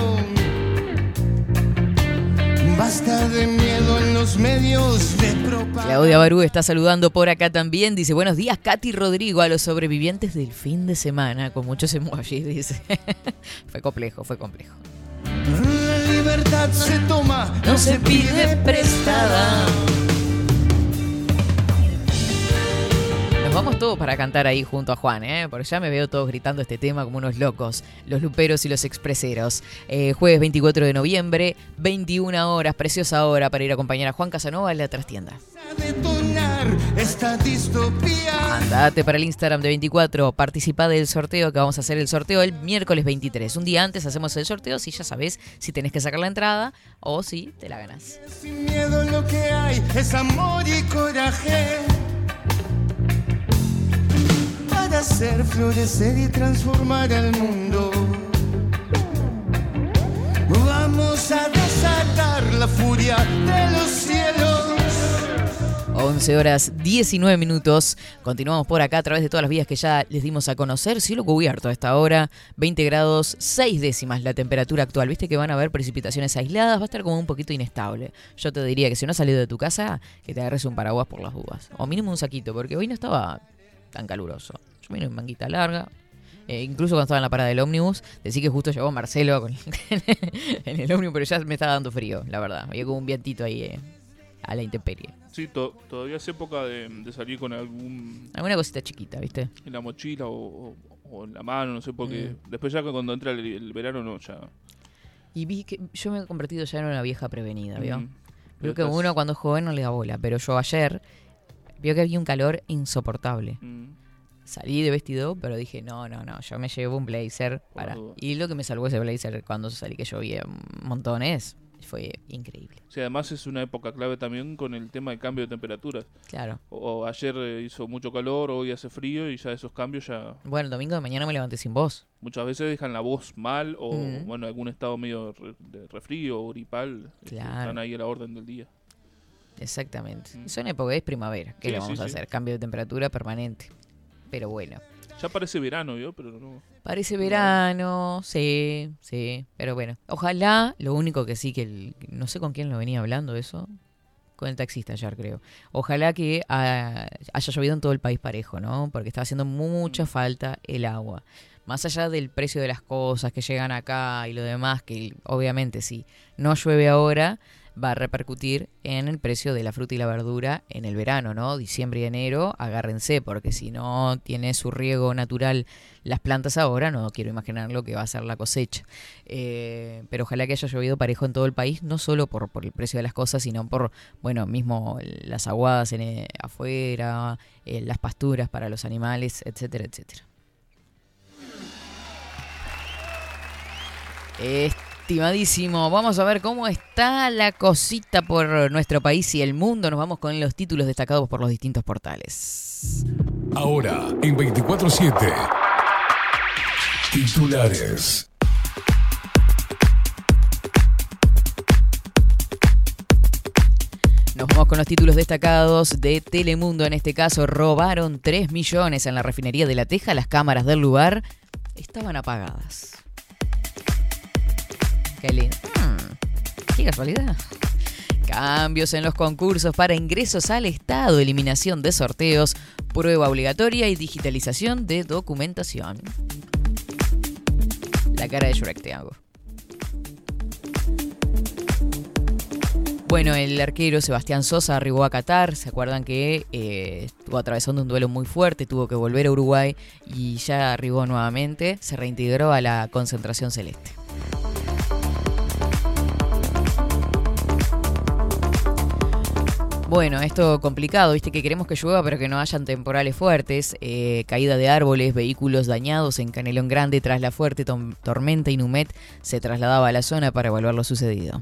Basta de miedo en los medios de propaganda. Claudia Barú está saludando por acá también. Dice, buenos días, Katy Rodrigo, a los sobrevivientes del fin de semana, con muchos emojis, dice. fue complejo, fue complejo. La libertad se toma, no, se pide prestada. Vamos todos para cantar ahí junto a Juan, ¿eh? porque ya me veo todos gritando este tema como unos locos, los luperos y los expreseros. Eh, jueves 24 de noviembre, 21 horas, preciosa hora para ir a acompañar a Juan Casanova en la trastienda. Andate para el Instagram de 24, participa del sorteo que vamos a hacer el sorteo el miércoles 23. Un día antes hacemos el sorteo si ya sabes si tenés que sacar la entrada o si te la ganas. Sin miedo lo que hay es amor y coraje hacer florecer y transformar el mundo. Vamos a desatar la furia de los cielos. 11 horas 19 minutos. Continuamos por acá a través de todas las vías que ya les dimos a conocer. Cielo cubierto a esta hora, 20 grados 6 décimas la temperatura actual. Viste que van a haber precipitaciones aisladas, va a estar como un poquito inestable. Yo te diría que si no has salido de tu casa, que te agarres un paraguas por las dudas. O mínimo un saquito, porque hoy no estaba tan caluroso. Yo vine en manguita larga. Eh, incluso cuando estaba en la parada del ómnibus, decí que justo llegó Marcelo en el ómnibus, pero ya me estaba dando frío, la verdad. Había como un vientito ahí eh, a la intemperie. Sí, todavía es época de, salir con algún... Alguna cosita chiquita, ¿viste? En la mochila o, en la mano, no sé, porque mm. después ya cuando entra el, verano no, ya... Y vi que yo me he convertido ya en una vieja prevenida, ¿vio? Mm. Creo que uno cuando es joven no le da bola, pero yo ayer vio que había un calor insoportable. Mm. Salí de vestido, pero dije, no, no, no, yo me llevo un blazer para... Y lo que me salvó ese blazer cuando salí que llovía montones fue increíble. Sí, además es una época clave también con el tema de cambio de temperaturas. Claro. O, ayer eh, hizo mucho calor, hoy hace frío y ya esos cambios ya... Bueno, el domingo de mañana me levanté sin voz. Muchas veces dejan la voz mal o, bueno, algún estado medio de refrío o gripal. Este, claro. Están ahí a la orden del día. Exactamente. Mm. Son época, es primavera. ¿Qué le vamos a hacer? Cambio de temperatura permanente. Pero bueno. Ya parece verano, ¿yo? Pero no. Parece verano, sí, sí. Pero bueno. Ojalá, lo único que sí que. no sé con quién lo venía hablando eso. Con el taxista ayer, creo. Ojalá que haya llovido en todo el país parejo, ¿no? Porque está haciendo mucha mm. falta el agua. Más allá del precio de las cosas que llegan acá y lo demás, que obviamente si no llueve ahora, va a repercutir en el precio de la fruta y la verdura en el verano, ¿no? Diciembre y enero, agárrense, porque si no tiene su riego natural las plantas ahora, no quiero imaginar lo que va a ser la cosecha. Eh, pero ojalá que haya llovido parejo en todo el país, no solo por, por el precio de las cosas, sino por, bueno, mismo las aguadas en, eh, afuera, eh, las pasturas para los animales, etcétera, etcétera. Estimadísimo, vamos a ver cómo está la cosita por nuestro país y el mundo. Nos vamos con los títulos destacados por los distintos portales. Ahora, en 24-7, titulares. Nos vamos con los títulos destacados de Telemundo. En este caso, robaron 3 millones en la refinería de La Teja. Las cámaras del lugar estaban apagadas. Qué lindo. Hmm, qué casualidad. Cambios en los concursos para ingresos al Estado, eliminación de sorteos, prueba obligatoria y digitalización de documentación. La cara de Shrek te hago. Bueno, el arquero Sebastián Sosa arribó a Qatar. ¿Se acuerdan que eh, estuvo atravesando un duelo muy fuerte? Tuvo que volver a Uruguay y ya arribó nuevamente. Se reintegró a la concentración celeste. Bueno, esto complicado, viste que queremos que llueva pero que no hayan temporales fuertes, eh, caída de árboles, vehículos dañados en Canelón Grande tras la fuerte tormenta Inumet se trasladaba a la zona para evaluar lo sucedido.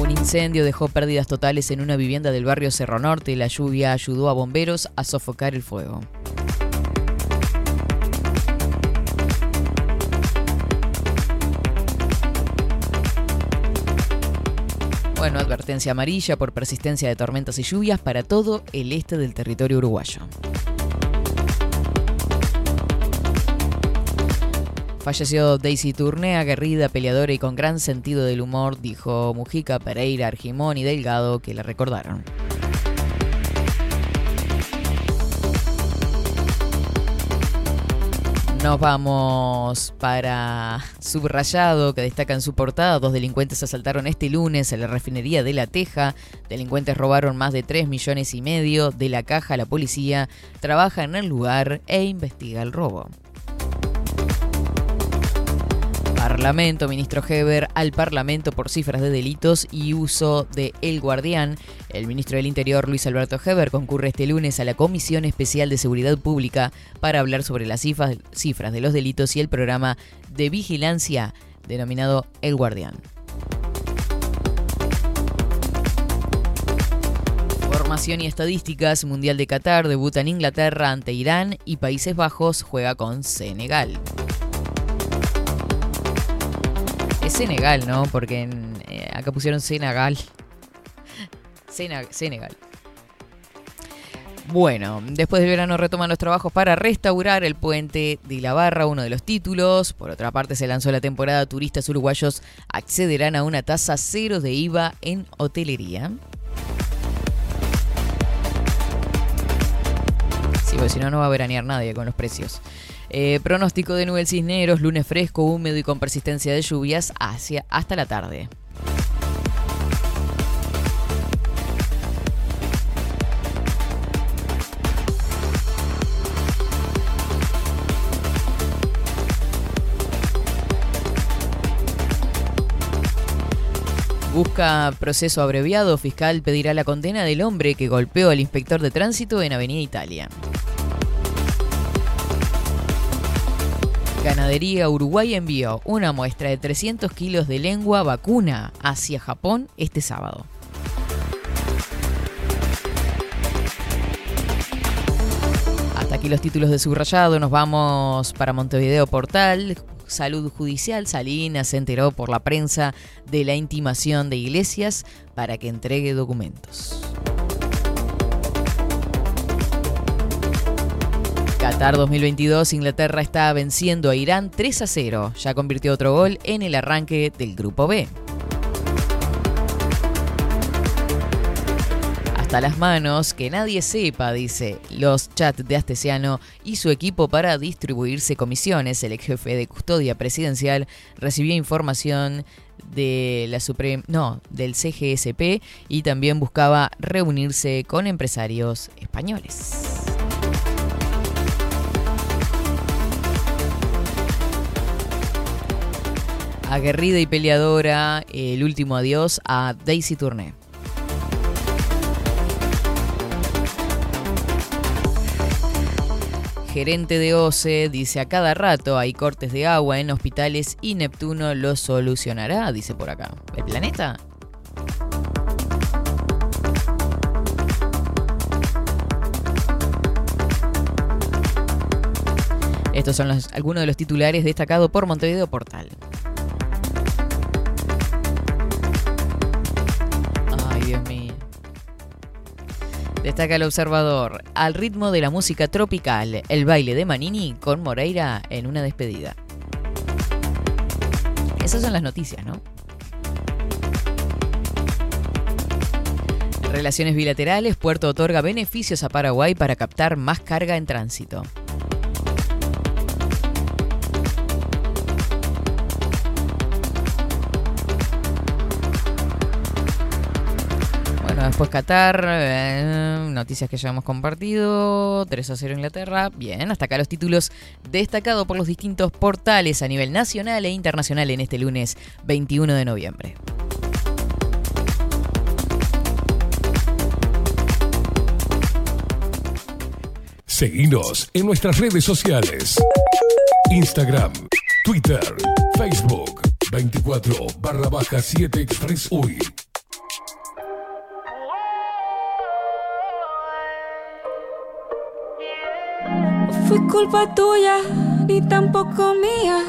Un incendio dejó pérdidas totales en una vivienda del barrio Cerro Norte. La lluvia ayudó a bomberos a sofocar el fuego. Bueno, advertencia amarilla por persistencia de tormentas y lluvias para todo el este del territorio uruguayo. Falleció Daisy Tourné, aguerrida, peleadora y con gran sentido del humor, dijo Mujica, Pereira, Argimón y Delgado, que la recordaron. Nos vamos para Subrayado, que destaca en su portada. Dos delincuentes asaltaron este lunes en la refinería de La Teja. Delincuentes robaron más de 3 millones y medio de la caja. La policía trabaja en el lugar e investiga el robo. Parlamento, ministro Heber al Parlamento por cifras de delitos y uso de El Guardián. El ministro del Interior, Luis Alberto Heber, concurre este lunes a la Comisión Especial de Seguridad Pública para hablar sobre las cifras, de los delitos y el programa de vigilancia denominado El Guardián. Formación y estadísticas, Mundial de Qatar, debuta en Inglaterra ante Irán y Países Bajos juega con Senegal. Senegal, ¿no? Porque eh, acá pusieron Senegal. Senegal. Bueno, después del verano retoman los trabajos para restaurar el puente de la Barra, uno de los títulos. Por otra parte, se lanzó la temporada Turistas uruguayos accederán a una tasa cero de IVA en hotelería. Sí, porque si no, no va a veranear nadie con los precios. Eh, pronóstico de nubes cisneros, lunes fresco, húmedo y con persistencia de lluvias hacia, hasta la tarde. Busca proceso abreviado. Fiscal pedirá la condena del hombre que golpeó al inspector de tránsito en Avenida Italia. Ganadería Uruguay envió una muestra de 300 kilos de lengua vacuna hacia Japón este sábado. Hasta aquí los títulos de subrayado. Nos vamos para Montevideo Portal. Salud Judicial. Salinas se enteró por la prensa de la intimación de Iglesias para que entregue documentos. Qatar 2022, Inglaterra está venciendo a Irán 3 a 0. Ya convirtió otro gol en el arranque del Grupo B. Hasta las manos, que nadie sepa, dice los chats de Astesiano y su equipo para distribuirse comisiones. El ex jefe de custodia presidencial recibió información de la Suprem no, del CGSP y también buscaba reunirse con empresarios españoles. aguerrida y peleadora, el último adiós a Daisy Tourné. Gerente de OCE dice a cada rato hay cortes de agua en hospitales y Neptuno lo solucionará, dice por acá. ¿El planeta? Estos son algunos de los titulares destacados por Montevideo Portal. Destaca el observador, al ritmo de la música tropical, el baile de Manini con Moreira en una despedida. Esas son las noticias, ¿no? Relaciones bilaterales, Puerto otorga beneficios a Paraguay para captar más carga en tránsito. Después Qatar, eh, noticias que ya hemos compartido, 3 a 0 Inglaterra, bien, hasta acá los títulos destacados por los distintos portales a nivel nacional e internacional en este lunes 21 de noviembre. Seguinos en nuestras redes sociales. Instagram, Twitter, Facebook, 24 barra baja 7 Express UI. Fue culpa tuya, ni tampoco mía.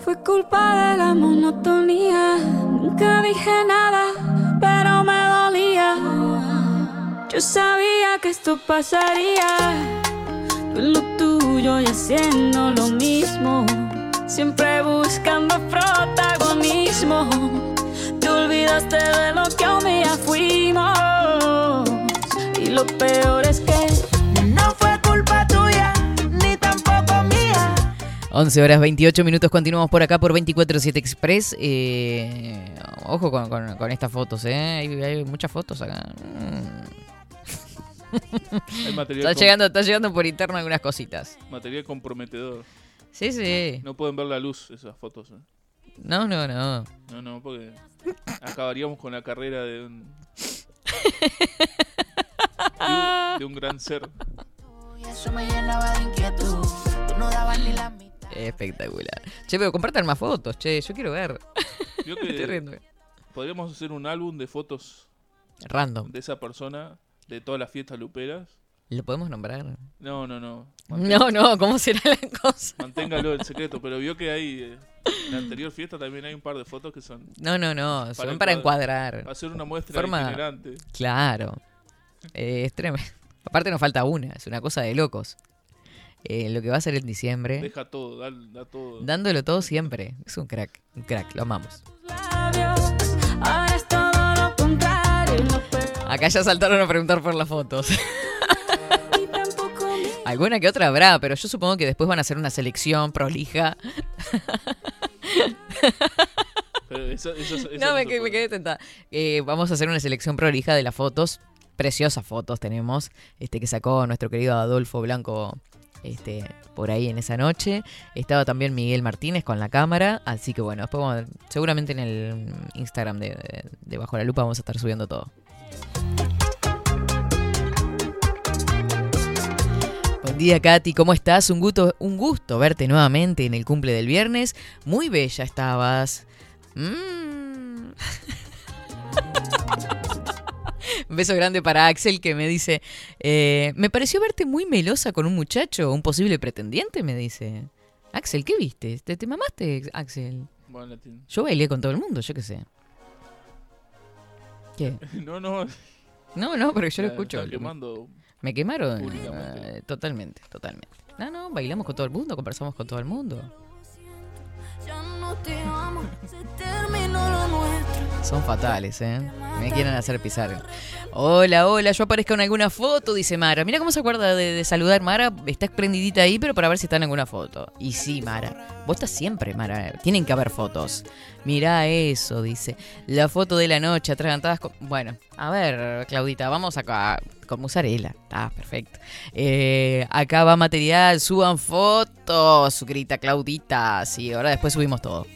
Fue culpa de la monotonía. Nunca dije nada, pero me dolía. Yo sabía que esto pasaría. Lo tuyo y haciendo lo mismo. Siempre buscando protagonismo. Te olvidaste de lo que un día fuimos. Y lo peor es que 11 horas 28 minutos, continuamos por acá por 24-7 Express. Eh, ojo con, con- con estas fotos, ¿eh? Hay, hay muchas fotos acá. Mm. Está llegando, está llegando por interno algunas cositas. Material comprometedor. Sí, sí. No pueden ver la luz esas fotos. ¿eh? No, no, no. No, no, porque acabaríamos con la carrera de un. de un, de un gran ser. Y eso me llenaba de inquietud. Tú no dabas ni la mitad. Espectacular. Che, pero compartan más fotos, che, yo quiero ver. Yo estoy riendo. podríamos hacer un álbum de fotos Random. de esa persona, de todas las fiestas luperas. ¿Lo podemos nombrar? No, no, no. No, no, ¿cómo será la cosa? Manténgalo en secreto, pero vio que hay. eh, en la anterior fiesta también hay un par de fotos que son. No, no, no, son para encuadrar. Hacer una muestra Forma- itinerante. Claro. Eh, es tremendo. Aparte nos falta una, es una cosa de locos. Eh, lo que va a ser en diciembre. Deja todo, da, da todo. Dándolo todo siempre. Es un crack, un crack, lo amamos. Acá ya saltaron a preguntar por las fotos. Alguna que otra habrá, pero yo supongo que después van a hacer una selección prolija. Pero eso- eso- eso no, me, quedé tentada. Eh, vamos a hacer una selección prolija de las fotos. Preciosas fotos tenemos, este que sacó nuestro querido Adolfo Blanco este, por ahí en esa noche. Estaba también Miguel Martínez con la cámara. Así que bueno, seguramente en el Instagram de, de- de Bajo la Lupa vamos a estar subiendo todo. Buen día, Katy, ¿cómo estás? Un gusto, un gusto verte nuevamente en el cumple del viernes. Muy bella estabas. Mm. Un beso grande para Axel que me dice, eh, me pareció verte muy melosa con un muchacho, un posible pretendiente, me dice. Axel, ¿qué viste? ¿Te, te mamaste, Axel? Bueno. Yo bailé con todo el mundo, yo qué sé. ¿Qué? No, no. No, no, porque yo lo escucho. está quemando Me quemaron. eh, totalmente, totalmente. No, no, bailamos con todo el mundo, conversamos con todo el mundo. Ya no te amo, se terminó lo. Son fatales, ¿eh? Me quieren hacer pisar. Hola, hola, yo aparezco en alguna foto, dice Mara. Mira cómo se acuerda de, saludar Mara. Está prendidita ahí, pero para ver si está en alguna foto. Y sí, Mara. Vos estás siempre, Mara. Tienen que haber fotos. Mirá eso, dice. La foto de la noche, atragantadas con... Bueno, a ver, Claudita, vamos acá con musarela. Ah, perfecto. Eh, acá va material, suban fotos, grita Claudita. Sí, ahora después subimos todo.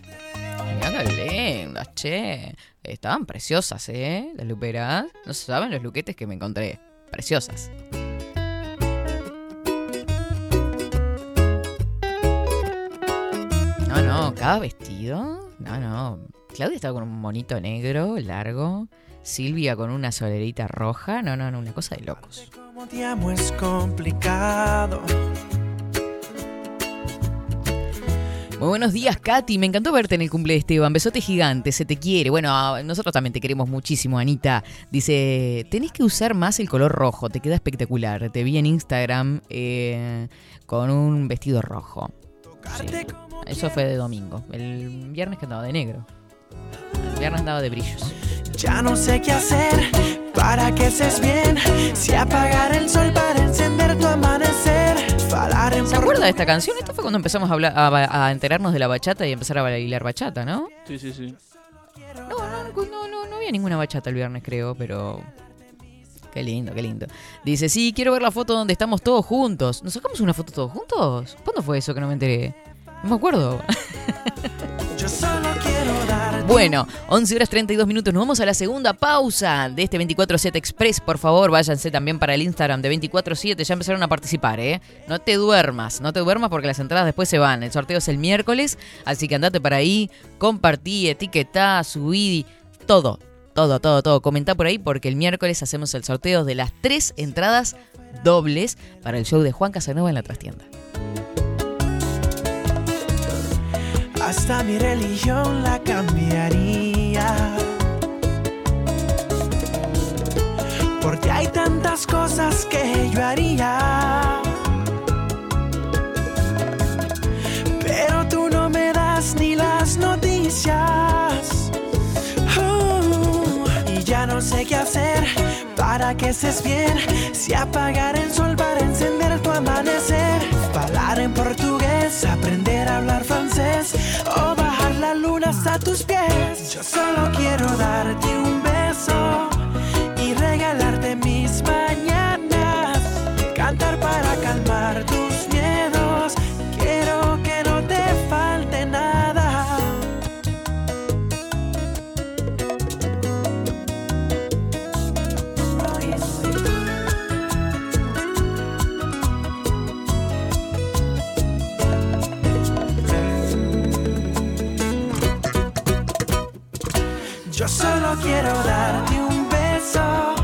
Mirá qué che. Estaban preciosas, ¿eh? Las luperas. No se saben los luquetes que me encontré. Preciosas. No, no, cada vestido. No, no. Claudia estaba con un monito negro, largo. Silvia con una solerita roja. No, no, no, una cosa de locos. Como te amo es complicado. Muy buenos días, Katy. Me encantó verte en el cumple de Esteban. Besote gigante, se te quiere. Bueno, a- nosotros también te queremos muchísimo, Anita. Dice, tenés que usar más el color rojo, te queda espectacular. Te vi en Instagram eh, con un vestido rojo. Sí. Eso fue de domingo. El viernes que andaba de negro. El viernes andaba de brillos. Ya no sé qué hacer para que estés bien. Si apagar el sol para encender tu amanecer. Falar en ¿Se acuerda de esta canción? Esto fue cuando empezamos a, hablar, a, a enterarnos de la bachata y empezar a bailar bachata, ¿no? Sí, sí, sí. No, no, no, no, no había ninguna bachata el viernes, creo, pero. Qué lindo, qué lindo. Dice, sí, quiero ver la foto donde estamos todos juntos. ¿Nos sacamos una foto todos juntos? ¿Cuándo fue eso que no me enteré? No me acuerdo. Yo solo. Bueno, 11 horas 32 minutos. Nos vamos a la segunda pausa de este 24-7 Express. Por favor, váyanse también para el Instagram de 24-7. Ya empezaron a participar, ¿eh? No te duermas, no te duermas porque las entradas después se van. El sorteo es el miércoles, así que andate para ahí, compartí, etiquetá, subí, todo, todo, todo, todo. Comentá por ahí porque el miércoles hacemos el sorteo de las tres entradas dobles para el show de Juan Casanova en la trastienda. Hasta mi religión la cambiaría. Porque hay tantas cosas que yo haría. Pero tú no me das ni las noticias. Uh, y ya no sé qué hacer para que estés bien. Si apagar el sol para encender tu amanecer. Hablar en portugués, aprender a hablar francés. O bajar la luna hasta tus pies. Yo solo quiero darte un beso quiero darte un beso,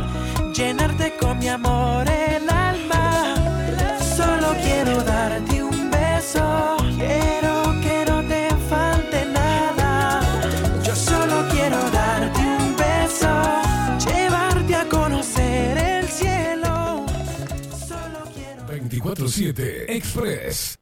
llenarte con mi amor el alma. Solo quiero darte un beso, quiero que no te falte nada. Yo solo quiero darte un beso, llevarte a conocer el cielo. 24-7 Express.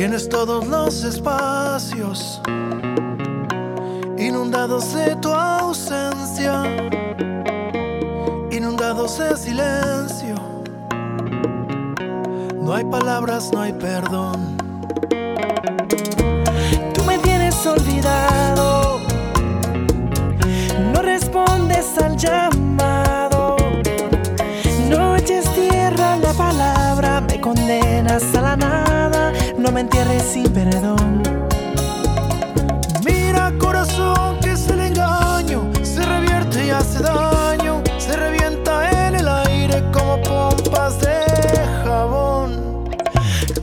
Tienes todos los espacios inundados de tu ausencia, inundados de silencio. No hay palabras, no hay perdón. Tú me tienes olvidado, me entierres sin perdón. Mira corazón que es el engaño, se revierte y hace daño, se revienta en el aire como pompas de jabón.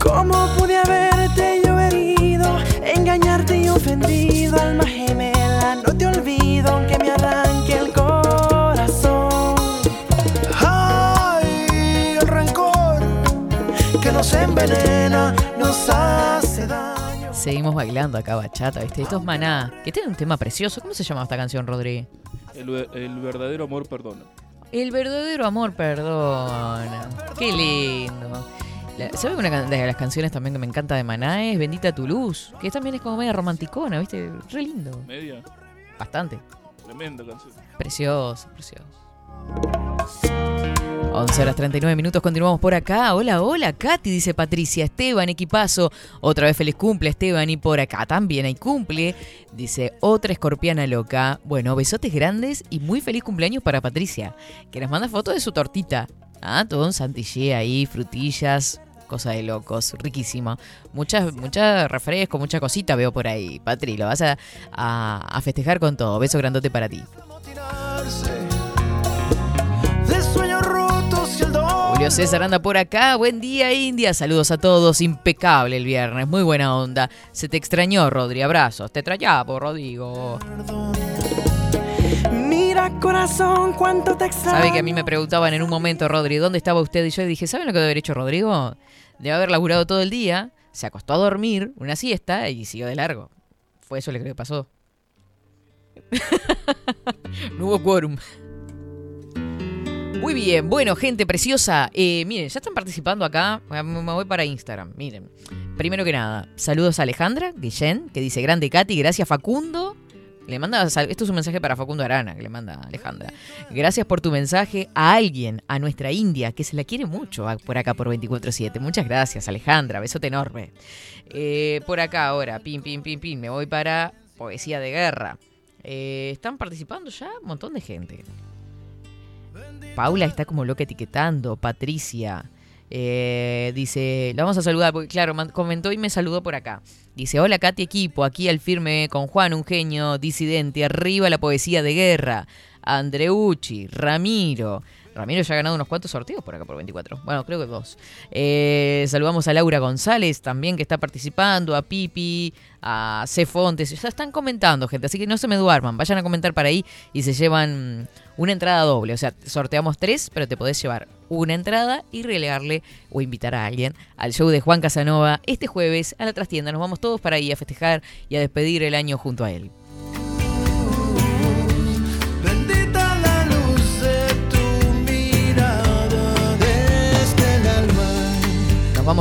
¿Cómo pude haberte yo herido, engañarte y ofendido, alma gemela? No te olvido aunque me arranque el corazón. Ay, el rencor que nos envenena. Seguimos bailando acá bachata, ¿viste? Esto es Maná, que tiene un tema precioso. ¿Cómo se llama esta canción, Rodri? El, ve- el verdadero amor perdona. El verdadero amor perdona. Qué lindo. ¿Sabes una de las canciones también que me encanta de Maná? Es Bendita tu luz, que también es como media romanticona, ¿viste? Re lindo. Media. Bastante. Tremenda canción. Precioso, precioso. 11 horas 39 minutos, continuamos por acá. Hola, hola, Katy, dice Patricia. Esteban, equipazo. Otra vez feliz cumple, Esteban. Y por acá también hay cumple. Dice otra escorpiana loca. Bueno, besotes grandes y muy feliz cumpleaños para Patricia, que nos manda fotos de su tortita. Ah, todo un santillé ahí, frutillas, cosa de locos, riquísimo. Muchas, mucha refresco, mucha cosita veo por ahí. Patri, lo vas a, a- a festejar con todo. Beso grandote para ti. Julio César anda por acá. Buen día, India. Saludos a todos. Impecable el viernes. Muy buena onda. Se te extrañó, Rodri. Abrazos. Te extrañaba, Rodrigo. Mira corazón, cuánto te extraño. Sabe que a mí me preguntaban en un momento, Rodri, ¿dónde estaba usted? Y yo dije, ¿saben lo que debe haber hecho Rodrigo? Debe haber laburado todo el día, se acostó a dormir, una siesta y siguió de largo. Fue eso lo que pasó. no hubo quórum. Muy bien, bueno, gente preciosa. eh, miren, ya están participando acá. Me voy para Instagram. Miren, primero que nada, saludos a Alejandra Guillén, que dice grande Katy, gracias Facundo. Le manda, esto es un mensaje para Facundo Arana, que le manda Alejandra. Gracias por tu mensaje a alguien, a nuestra India, que se la quiere mucho por acá por 24-7. Muchas gracias, Alejandra. Besote enorme. Eh, por acá ahora, pin, pin, pin, pin. Me voy para Poesía de Guerra. Eh, están participando ya un montón de gente. Paula está como loca etiquetando, Patricia. Eh, dice, la vamos a saludar, porque claro, comentó y me saludó por acá. Dice, hola Katy equipo, aquí al firme con Juan, un genio disidente, arriba la poesía de guerra. Andreucci, Ramiro. Ramiro ya ha ganado unos cuantos sorteos por acá por 24. Bueno, creo que dos. Eh, saludamos a Laura González también que está participando, a Pipi, a C. Fontes. Ya están comentando, gente, así que no se me duerman. Vayan a comentar para ahí y se llevan una entrada doble. O sea, sorteamos tres, pero te podés llevar una entrada y relegarle o invitar a alguien al show de Juan Casanova este jueves a la trastienda. Nos vamos todos para ahí a festejar y a despedir el año junto a él.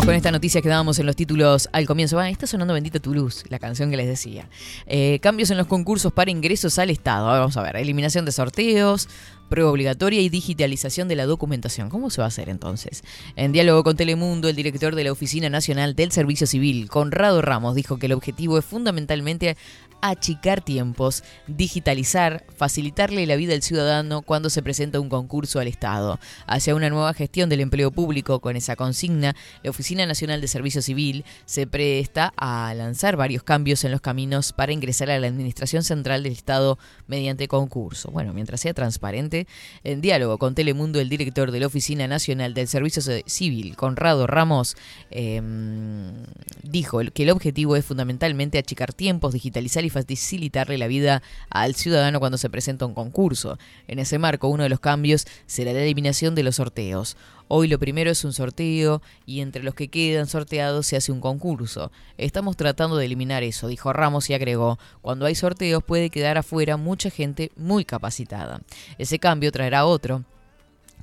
Con esta noticia que dábamos en los títulos al comienzo. Ah, está sonando Bendita tu luz, la canción que les decía. Eh, cambios en los concursos para ingresos al Estado. Vamos a ver. Eliminación de sorteos, prueba obligatoria y digitalización de la documentación. ¿Cómo se va a hacer entonces? En diálogo con Telemundo, el director de la Oficina Nacional del Servicio Civil, Conrado Ramos, dijo que el objetivo es fundamentalmente achicar tiempos, digitalizar, facilitarle la vida al ciudadano cuando se presenta un concurso al Estado. Hacia una nueva gestión del empleo público con esa consigna, la Oficina Nacional de Servicio Civil se presta a lanzar varios cambios en los caminos para ingresar a la Administración Central del Estado mediante concurso. Bueno, mientras sea transparente, en diálogo con Telemundo, el director de la Oficina Nacional del Servicio Civil, Conrado Ramos, eh, dijo que el objetivo es fundamentalmente achicar tiempos, digitalizar y facilitarle la vida al ciudadano cuando se presenta un concurso. En ese marco, uno de los cambios será la eliminación de los sorteos. Hoy lo primero es un sorteo y entre los que quedan sorteados se hace un concurso. Estamos tratando de eliminar eso, dijo Ramos y agregó, cuando hay sorteos puede quedar afuera mucha gente muy capacitada. Ese cambio traerá otro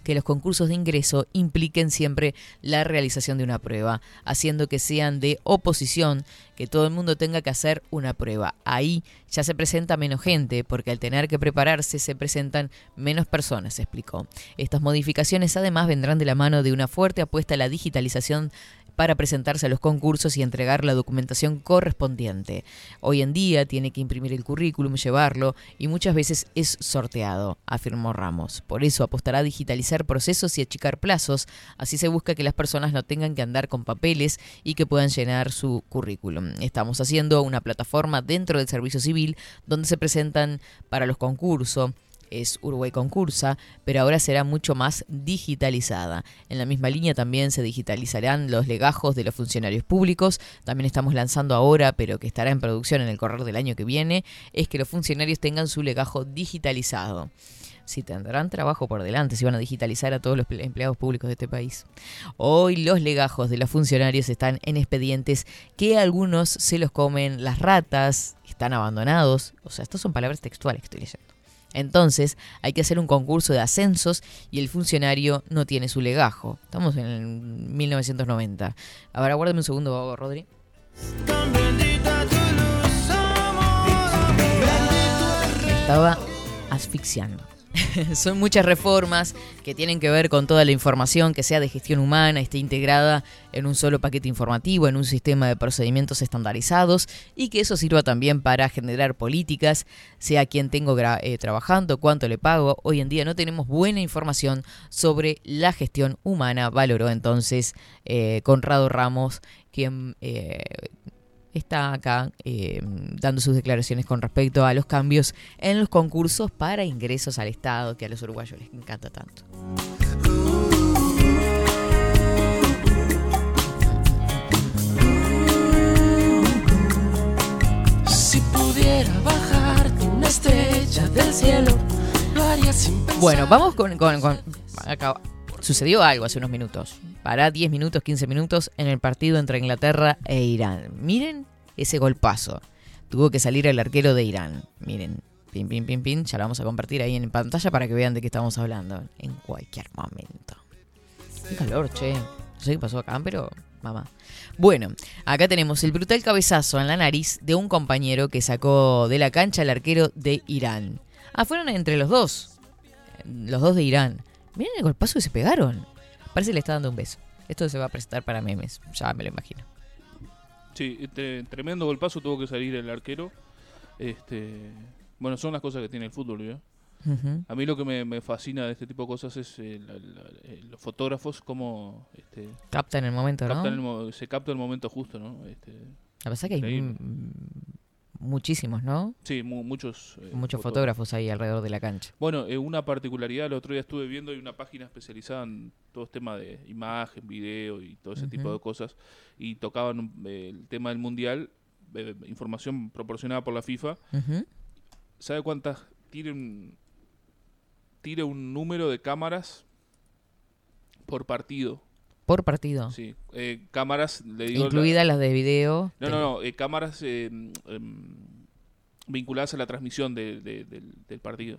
que los concursos de ingreso impliquen siempre la realización de una prueba, haciendo que sean de oposición, que todo el mundo tenga que hacer una prueba. Ahí ya se presenta menos gente, porque al tener que prepararse se presentan menos personas, explicó. Estas modificaciones además vendrán de la mano de una fuerte apuesta a la digitalización para presentarse a los concursos y entregar la documentación correspondiente. Hoy en día tiene que imprimir el currículum, llevarlo y muchas veces es sorteado, afirmó Ramos. Por eso apostará a digitalizar procesos y achicar plazos, así se busca que las personas no tengan que andar con papeles y que puedan llenar su currículum. Estamos haciendo una plataforma dentro del servicio civil donde se presentan para los concursos es Uruguay Concursa, pero ahora será mucho más digitalizada. En la misma línea también se digitalizarán los legajos de los funcionarios públicos. También estamos lanzando ahora, pero que estará en producción en el correr del año que viene, es que los funcionarios tengan su legajo digitalizado. Si tendrán trabajo por delante, si van a digitalizar a todos los empleados públicos de este país. Hoy los legajos de los funcionarios están en expedientes que algunos se los comen las ratas, están abandonados. O sea, estas son palabras textuales que estoy leyendo. Entonces hay que hacer un concurso de ascensos y el funcionario no tiene su legajo. Estamos en el 1990. Ahora guárdame un segundo, Rodri. Estaba asfixiando. Son muchas reformas que tienen que ver con toda la información que sea de gestión humana, esté integrada en un solo paquete informativo, en un sistema de procedimientos estandarizados y que eso sirva también para generar políticas, sea quien tengo eh, trabajando, cuánto le pago. Hoy en día no tenemos buena información sobre la gestión humana, valoró entonces eh, Conrado Ramos, quien... Eh, está acá eh, dando sus declaraciones con respecto a los cambios en los concursos para ingresos al Estado, que a los uruguayos les encanta tanto. Si pudiera bajarte una estrella del cielo, lo haría sin pensar. Bueno, vamos con... con- con- acá, sucedió algo hace unos minutos. Para 10 minutos, 15 minutos en el partido entre Inglaterra e Irán. Miren ese golpazo. Tuvo que salir el arquero de Irán. Miren, pin, pin, pin, pin. Ya lo vamos a compartir ahí en pantalla para que vean de qué estamos hablando. En cualquier momento. Qué calor, che. No sé qué pasó acá, pero mamá. Bueno, acá tenemos el brutal cabezazo en la nariz de un compañero que sacó de la cancha al arquero de Irán. Ah, fueron entre los dos. Los dos de Irán. Miren el golpazo que se pegaron. Parece que le está dando un beso. Esto se va a presentar para memes. Ya me lo imagino. Sí, este, tremendo golpazo tuvo que salir el arquero. Este, bueno, son las cosas que tiene el fútbol. A mí lo que me, me fascina de este tipo de cosas es eh, la- la- eh, los fotógrafos cómo este, Captan el momento, ¿no? captan el mo- se capta el momento justo, ¿no? Este, La verdad que hay muchísimos, ¿no? Sí, mu- muchos. eh, Muchos fotógrafos ahí alrededor de la cancha. Bueno, eh, una particularidad, el otro día estuve viendo, hay una página especializada en todo este tema de imagen, video y todo ese tipo de cosas, y tocaban eh, el tema del mundial, eh, información proporcionada por la FIFA. ¿Sabe cuántas tiene un, tiene un número de cámaras por partido? Por partido. Sí, eh, cámaras, le digo... la- Incluidas las de video. no, no, no, eh, cámaras eh, em, vinculadas a la transmisión de- de- del, del partido.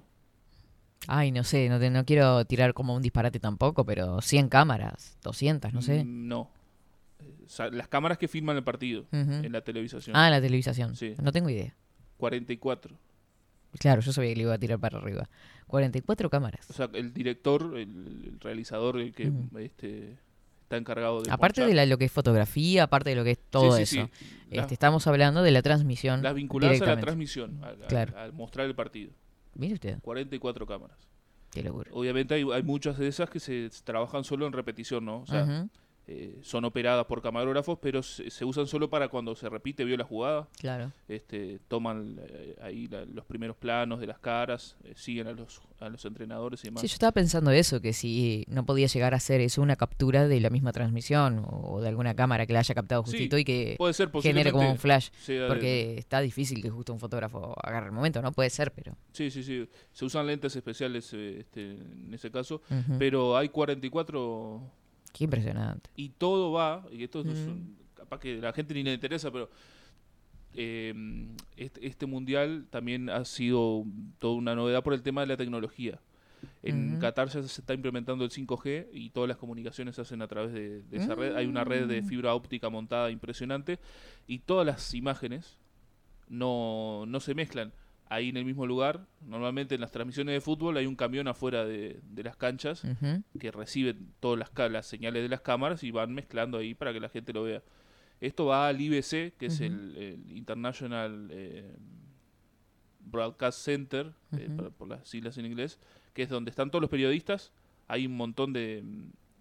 Ay, no sé, no, te- no quiero tirar como un disparate tampoco, pero 100 cámaras, 200, no sé. Mm, No. Eh, las cámaras que filman el partido en la televisación. Ah, la televisación. Sí. No tengo idea. 44. Claro, yo sabía que le iba a tirar para arriba. 44 cámaras. O sea, el director, el, el realizador, el que este, está encargado de... Aparte ponchar. de la- lo que es fotografía, aparte de lo que es todo Sí, sí, eso. sí. Este, Las- estamos hablando de la transmisión. Las vinculadas a la transmisión, al, Claro. al mostrar el partido. Mire usted. 44 cámaras. Qué locura. Obviamente hay, hay muchas de esas que se trabajan solo en repetición, ¿no? O sea. Eh, son operadas por camarógrafos, pero se, se usan solo para cuando se repite, vio la jugada. Claro. Este, toman eh, ahí la- los primeros planos de las caras, eh, siguen a los, a los entrenadores y demás. Sí, yo estaba pensando eso, que si no podía llegar a ser eso una captura de la misma transmisión o de alguna cámara que la haya captado Sí, justito y que puede ser, genere como un flash. de- Porque está difícil que justo un fotógrafo agarre el momento, ¿no? Puede ser, pero... Sí, sí, sí. Se usan lentes especiales este, en ese caso. Ujú. Pero hay 44 Qué impresionante. y todo va, y esto es un- capaz que a la gente ni le interesa, pero eh, este, este mundial también ha sido toda una novedad por el tema de la tecnología. En. Qatar ya se está implementando el 5G y todas las comunicaciones se hacen a través de, de esa red. Hay una red de Mm. fibra óptica montada impresionante y todas las imágenes no, no se mezclan ahí en el mismo lugar. Normalmente en las transmisiones de fútbol hay un camión afuera de, de las canchas que recibe todas las, señales de las cámaras y van mezclando ahí para que la gente lo vea. Esto va al IBC, que es el, el International eh, Broadcast Center, eh, para- por las siglas en inglés, que es donde están todos los periodistas. Hay un montón de,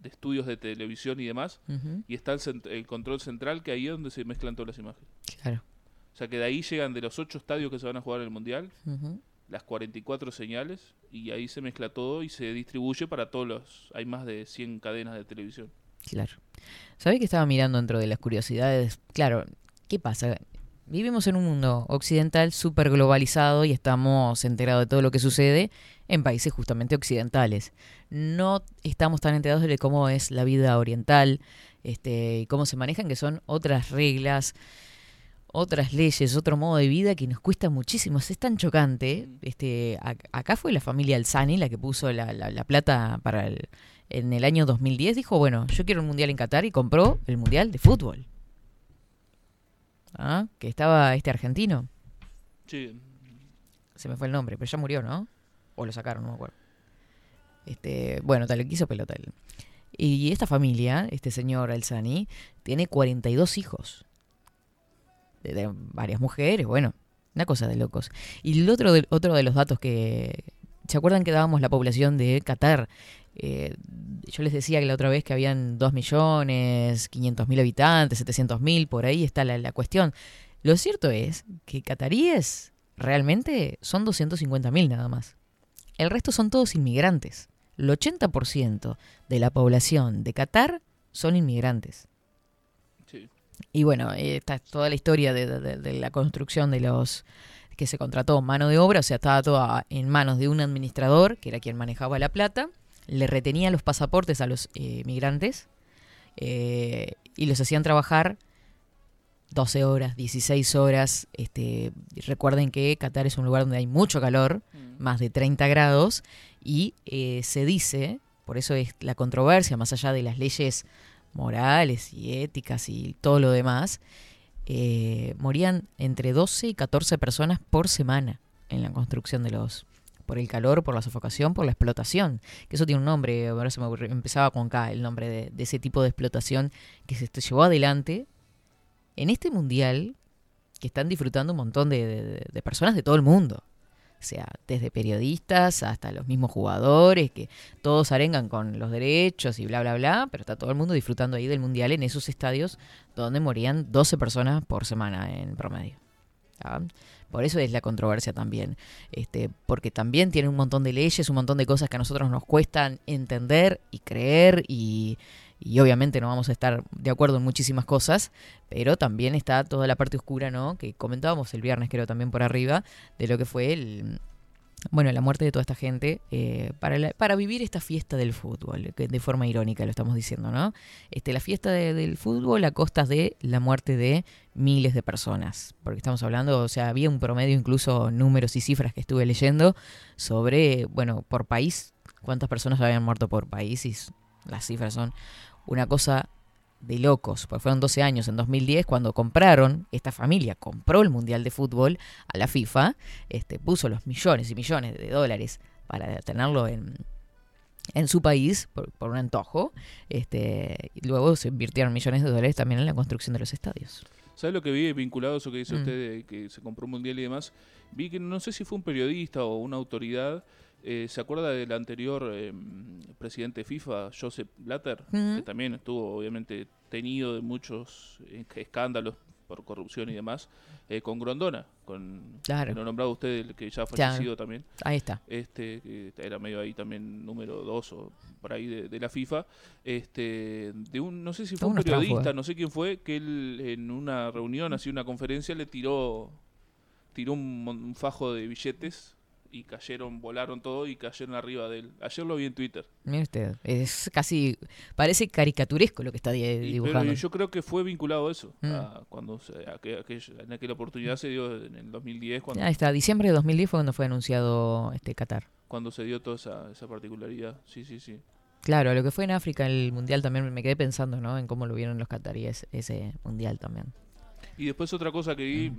de estudios de televisión y demás. Y está el, cent- el control central, que ahí es donde se mezclan todas las imágenes. Claro. O sea que de ahí llegan de los ocho estadios que se van a jugar en el Mundial, Ujú. las 44 señales, y ahí se mezcla todo y se distribuye para todos los... Hay más de 100 cadenas de televisión. Claro. ¿Sabés que estaba mirando dentro de las curiosidades? Claro, ¿qué pasa? Vivimos en un mundo occidental súper globalizado y estamos enterados de todo lo que sucede en países justamente occidentales. No estamos tan enterados de cómo es la vida oriental este, y cómo se manejan, que son otras reglas, otras leyes, otro modo de vida que nos cuesta muchísimo. Es tan chocante. Este, ac- acá fue la familia Alzani la que puso la, la- la plata para el, en el año 2010. Dijo, bueno, yo quiero un mundial en Qatar y compró el mundial de fútbol. Ah, que estaba este argentino. Sí, Se me fue el nombre, pero ya murió, ¿no? O lo sacaron, no me acuerdo. Este, bueno, tal, quiso pelota él. Y esta familia, este señor Alzani, tiene 42 hijos. De, varias mujeres, bueno, una cosa de locos. Y el otro de, otro de los datos que... ¿Se acuerdan que dábamos la población de Qatar? Eh, yo les decía que la otra vez que habían 2 millones, 500 mil habitantes, 700 mil, por ahí está la, la cuestión. Lo cierto es que cataríes realmente son 250 mil nada más. El resto son todos inmigrantes. El 80% de la población de Qatar son inmigrantes. Y bueno, eh, está toda la historia de, de- de la construcción de los que se contrató mano de obra, o sea, estaba toda en manos de un administrador, que era quien manejaba la plata, le retenía los pasaportes a los eh, migrantes eh, y los hacían trabajar 12 horas, 16 horas. Este, recuerden que Qatar es un lugar donde hay mucho calor, más de 30 grados, y eh, se dice, por eso es la controversia, más allá de las leyes morales y éticas y todo lo demás, eh, morían entre 12 y 14 personas por semana en la construcción de los por el calor, por la sofocación, por la explotación. Que eso tiene un nombre, ahora se me empezaba con K, el nombre de, ese tipo de explotación que se llevó adelante en este mundial que están disfrutando un montón de personas de todo el mundo. Sea, desde periodistas hasta los mismos jugadores, que todos arengan con los derechos y bla, bla, bla, pero está todo el mundo disfrutando ahí del Mundial en esos estadios donde morían 12 personas por semana en promedio. Por eso es la controversia también, este, porque también tiene un montón de leyes, un montón de cosas que a nosotros nos cuestan entender y creer y, y obviamente no vamos a estar de acuerdo en muchísimas cosas, pero también está toda la parte oscura, ¿no? Que comentábamos el viernes, creo, también por arriba, de lo que fue el, bueno, la muerte de toda esta gente eh, para, para vivir esta fiesta del fútbol, que de forma irónica lo estamos diciendo, ¿no? Este, la fiesta de- del fútbol a costas de la muerte de miles de personas, porque estamos hablando, o sea, había un promedio, incluso números y cifras que estuve leyendo sobre, bueno, por país, cuántas personas habían muerto por país y las cifras son una cosa de locos, porque fueron 12 años en 2010 cuando compraron, esta familia compró el Mundial de Fútbol a la FIFA, este, puso los millones y millones de dólares para tenerlo en, en su país por, por un antojo, este, y luego se invirtieron millones de dólares también en la construcción de los estadios. ¿Sabes lo que vi vinculado a eso que dice Mm. usted, de que se compró un mundial y demás? Vi que no sé si fue un periodista o una autoridad. Eh, ¿Se acuerda del anterior eh, presidente de FIFA, Joseph Blatter? Que también estuvo, obviamente, tenido de muchos eh, escándalos por corrupción y demás, eh, con Grondona, con Claro. que lo nombrado usted, el que ya ha Claro. fallecido también. Ahí está. Este, que era medio ahí también número dos o por ahí de, de la FIFA. Este, de un, no sé si fue un periodista, no sé quién fue, que él en una reunión, así una conferencia, le tiró, tiró un, un fajo de billetes y cayeron, volaron todo y cayeron arriba de él. Ayer lo vi en Twitter. Mire usted, es casi, parece caricaturesco lo que está di- Y- dibujando. pero yo creo que fue vinculado a eso, Mm. a cuando a en aquella oportunidad se dio en el 2010 cuando, Ahí está, diciembre de 2010 fue cuando fue anunciado este Qatar. cuando se dio toda esa, esa particularidad. Sí, sí, sí. Claro, lo que fue en África el mundial también me quedé pensando, ¿no? En cómo lo vieron los cataríes ese mundial también. Y después otra cosa que vi,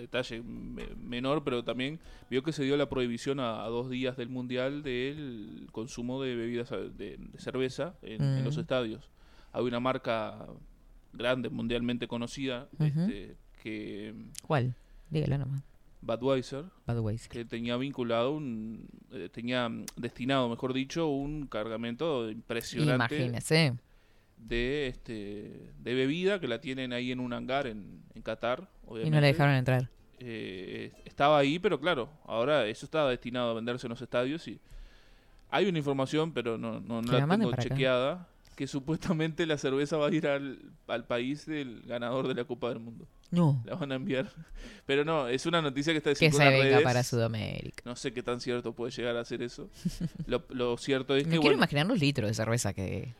detalle me- menor, pero también vio que se dio la prohibición a, a dos días del Mundial del consumo de bebidas de, de cerveza en, en los Mm. estadios. Hay una marca grande, mundialmente conocida, este, que ¿Cuál? Dígala nomás. Budweiser, Budweiser. que tenía vinculado un, eh, tenía destinado, mejor dicho, un cargamento impresionante Imagínese. De este de bebida que la tienen ahí en un hangar en, en Qatar Y no le dejaron entrar. Eh, estaba ahí pero claro ahora eso estaba destinado a venderse en los estadios y hay una información pero no, no, no Que la la tengo acá. chequeada que supuestamente la cerveza va a ir al, al país del ganador de la Copa del Mundo No. la van a enviar pero no es una noticia que está Que circulando se en venga redes. para Sudamérica. no sé qué tan cierto puede llegar a ser eso lo, lo cierto es Me que quiero bueno, imaginar los litros de cerveza que...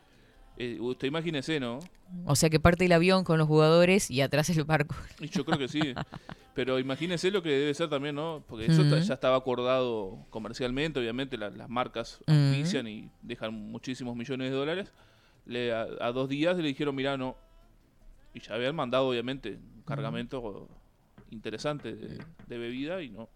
eh, usted imagínese no O sea, que parte el avión con los jugadores y atrás el barco. Y yo creo que sí. Pero imagínese lo que debe ser también, ¿no? Porque eso Ujú. ya estaba acordado comercialmente, obviamente la- las marcas Ujú. auspician y dejan muchísimos millones de dólares. Le, a, a dos días le dijeron, mira, no. Y ya habían mandado, obviamente, un cargamento interesante de, de bebida y no.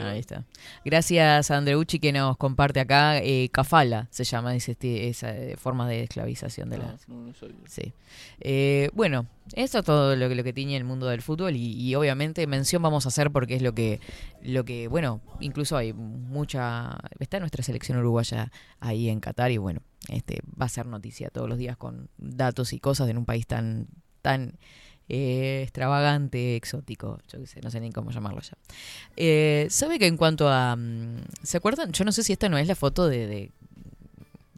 Ahí está. Gracias a Andreucci que nos comparte acá. eh, Kafala se llama ese esti- esa eh, forma de esclavización de No, las. no, no sabía. Sí. Eh, bueno, eso es todo lo que, lo que tiene el mundo del fútbol y, y obviamente mención vamos a hacer porque es lo que, lo que, bueno, incluso hay mucha, está nuestra selección uruguaya ahí en Qatar y bueno, este va a ser noticia todos los días con datos y cosas en un país tan, tan eh, extravagante, exótico, yo qué sé, no sé ni cómo llamarlo ya. Eh, ¿Sabe que en cuanto a... mm, ¿Se acuerdan? Yo no sé si esta no es la foto de, de,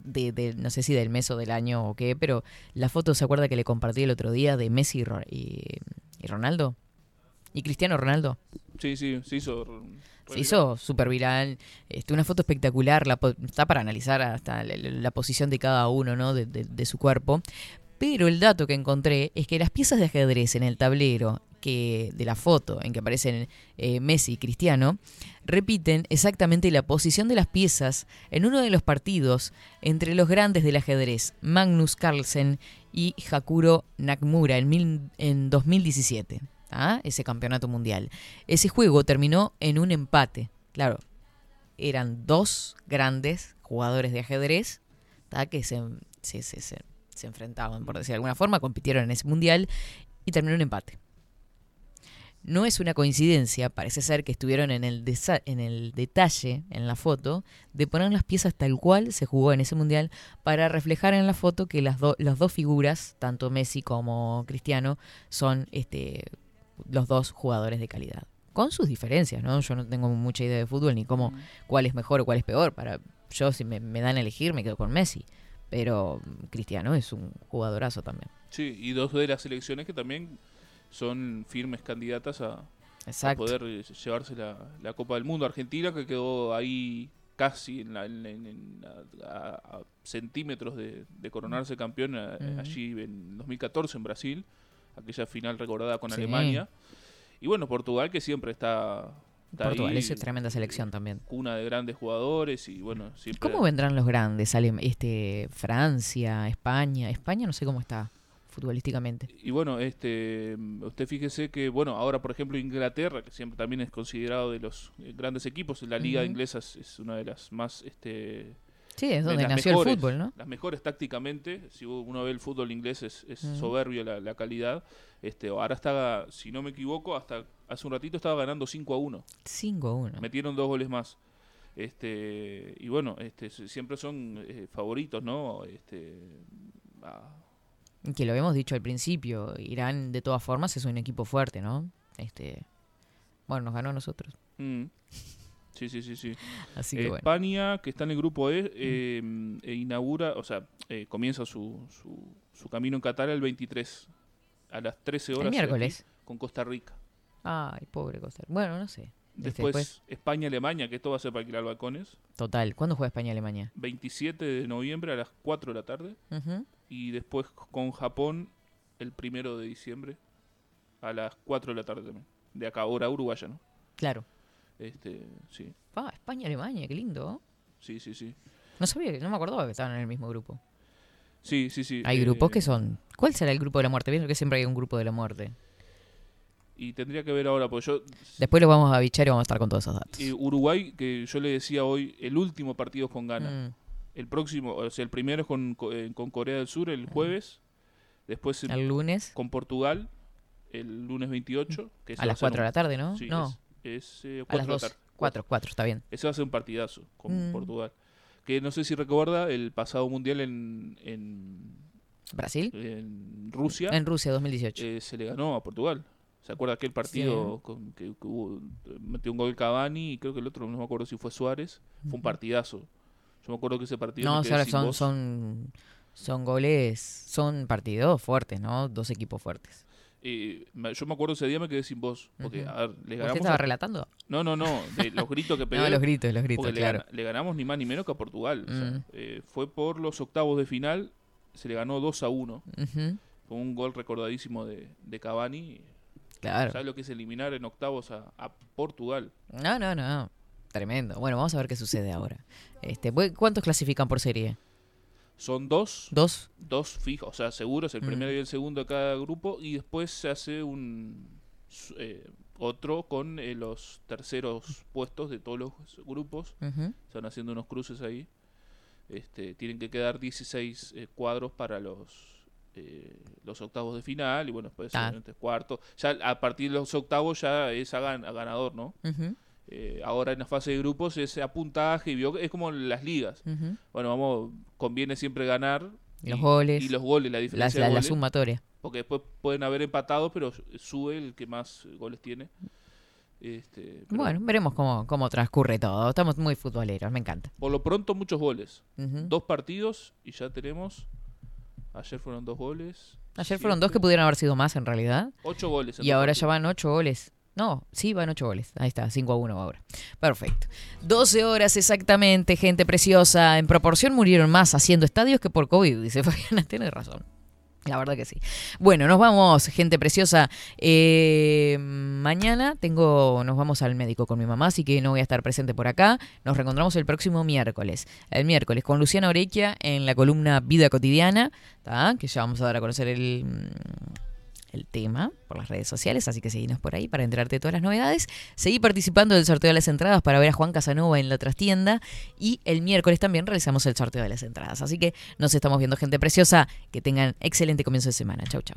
de- de- no sé si del mes o del año o qué, pero la foto, ¿se acuerda que le compartí el otro día de Messi y, Ro- y, y Ronaldo? ¿Y Cristiano Ronaldo? Sí, sí, se hizo. Se hizo súper viral. Este, una foto espectacular. La, está para analizar hasta la, la- la posición de cada uno, ¿no? De, de- de su cuerpo. Pero el dato que encontré es que las piezas de ajedrez en el tablero que de la foto en que aparecen eh, Messi y Cristiano repiten exactamente la posición de las piezas en uno de los partidos entre los grandes del ajedrez, Magnus Carlsen y Hakuro Nakamura en, mil- en 2017, ¿ah? ese campeonato mundial. Ese juego terminó en un empate. Claro, eran dos grandes jugadores de ajedrez que se, se, se- se- enfrentaban, por decir de alguna forma, compitieron en ese mundial y terminó en empate. No es una coincidencia, parece ser que estuvieron en el, desa- en el detalle, en la foto, de poner las piezas tal cual se jugó en ese mundial para reflejar en la foto que las, do- las dos figuras, tanto Messi como Cristiano, son este, los dos jugadores de calidad. Con sus diferencias, ¿no? Yo no tengo mucha idea de fútbol ni cómo, cuál es mejor o cuál es peor. Para, yo, si me, me dan a elegir, me quedo con Messi. Pero mm, Cristiano es un jugadorazo también. Sí, y dos de las selecciones que también son firmes candidatas a, poder eh, llevarse la, la Copa del Mundo. Argentina que quedó ahí casi en la- en- en- en- a, centímetros de, de coronarse campeón eh, Ujú. allí en 2014 en Brasil, aquella final recordada con Sí. Alemania. Y bueno, Portugal que siempre está Portugal ahí, es tremenda selección también. cuna de grandes jugadores y bueno, siempre... ¿Cómo vendrán los grandes? Este, Francia, España. España no sé cómo está futbolísticamente. Y bueno, este, usted fíjese que, bueno, ahora por ejemplo Inglaterra, que siempre también es considerado de los eh, grandes equipos, la liga inglesa es, es una de las más, este, Sí, es de donde nació el fútbol, ¿no? Las mejores tácticamente, si uno ve el fútbol inglés es, es Ujú. soberbio la, la calidad. Este, ahora está, si no me equivoco, hasta hace un ratito estaba ganando 5 a 1. 5 a 1. Metieron dos goles más. Este, y bueno, este, siempre son eh, favoritos, ¿no? Este, Que lo habíamos dicho al principio. Irán, de todas formas, es un equipo fuerte, ¿no? Este, bueno, nos ganó a nosotros. Mm. Sí, sí, sí, sí. Así que bueno. España, que está en el grupo E, eh, e inaugura, o sea, eh, comienza su, su, su camino en Qatar el 23, a las 13 horas. aquí, miércoles. Con Costa Rica. Ay, pobre Costa Rica. Bueno, no sé. Este, Después, España-Alemania, que esto va a ser para alquilar balcones. Total. ¿Cuándo juega España-Alemania? 27 de noviembre a las 4 de la tarde. Y después con Japón el primero de diciembre a las 4 de la tarde también. De acá, hora uruguaya, ¿no? Claro. Este, sí, Ah, España-Alemania, qué lindo. sí, sí, sí. No sabía, no me acordaba que estaban en el mismo grupo. Sí, sí, sí. Hay eh, grupos que son. ¿Cuál será el grupo de la muerte? Pienso que siempre hay un grupo de la muerte. Y tendría que ver ahora, porque yo Después lo vamos a bichar y vamos a estar con todos esos datos. Eh, Uruguay, que yo le decía hoy, el último partido es con Ghana. Mm. El próximo, o sea, el primero es con, co- eh, con Corea del Sur el jueves. Después El lunes. con Portugal el lunes 28. Que A las ser 4 de la tarde, ¿no? Sí, No. Es, es, eh, A cuatro las de la 2. tarde. 4, 4, está bien. Ese va a ser un partidazo con Mm. Portugal. Que no sé si recuerda el pasado mundial en, en, ¿Brasil? en Rusia. En Rusia, 2018. eh, se le ganó a Portugal. ¿Se acuerda aquel partido con, que, que hubo, metió un gol Cavani y creo que el otro, no me acuerdo si fue Suárez? Fue un partidazo. Yo me acuerdo que ese partido... no, ahora sin son, son, son goles, son partidos fuertes, ¿no? Dos equipos fuertes. Eh, yo me acuerdo ese día me quedé sin voz. Porque, a ver, le ¿Usted ganamos estaba a- relatando? No, no, no. De los gritos que No, pegué. los gritos, los gritos, le claro. Le, ganamos ni más ni menos que a Portugal. o sea, Mm. eh, fue por los octavos de final. Se le ganó 2 a 1. Ujú. Con un gol recordadísimo de, de Cavani. Claro. ¿Sabes lo que es eliminar en octavos a, a Portugal? No, no, no. Tremendo. Bueno, vamos a ver qué sucede ahora. Este, ¿cu- ¿Cuántos clasifican por serie? Son dos. ¿Dos? Dos fijos, o sea, seguros, el Mm. primero y el segundo de cada grupo. Y después se hace un eh, otro con eh, los terceros puestos de todos los grupos. Van haciendo unos cruces ahí. Este, tienen que quedar 16 eh, cuadros para los eh, los octavos de final y bueno, después Ah. obviamente cuarto. Ya a partir de los octavos ya es a, gan- a ganador, ¿no? Ujú. Eh, ahora en la fase de grupos es a puntaje es como las ligas. Bueno, vamos, conviene siempre ganar. Los y- goles. Y los goles, la diferencia la- de la goles, sumatoria. Porque después pueden haber empatados, pero sube el que más goles tiene. Este, pero Bueno, veremos cómo, cómo transcurre todo. Estamos muy futboleros, me encanta. Por lo pronto, muchos goles. Dos partidos y ya tenemos. Ayer fueron dos goles. Ayer fueron dos que pudieron haber sido más en realidad. Ocho goles en Y ahora partidos. ya van ocho goles. No, sí, van ocho goles. Ahí está, 5 a 1 ahora. Perfecto. 12 horas exactamente, gente preciosa. En proporción murieron más haciendo estadios que por COVID, dice Fabiana. Tienes razón. La verdad que sí. Bueno, nos vamos, gente preciosa. Eh, mañana tengo, nos vamos al médico con mi mamá, así que no voy a estar presente por acá. Nos reencontramos el próximo miércoles. El miércoles con Luciana Orequia en la columna Vida Cotidiana, que ya vamos a dar a conocer el, el tema por las redes sociales, así que seguinos por ahí para enterarte de todas las novedades. Seguí participando del sorteo de las entradas para ver a Juan Casanova en la trastienda y el miércoles también realizamos el sorteo de las entradas. Así que nos estamos viendo gente preciosa, que tengan excelente comienzo de semana. Chau, chau.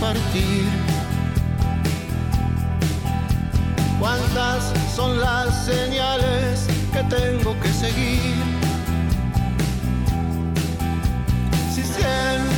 partir? ¿Cuántas son las señales que tengo que seguir? Si siempre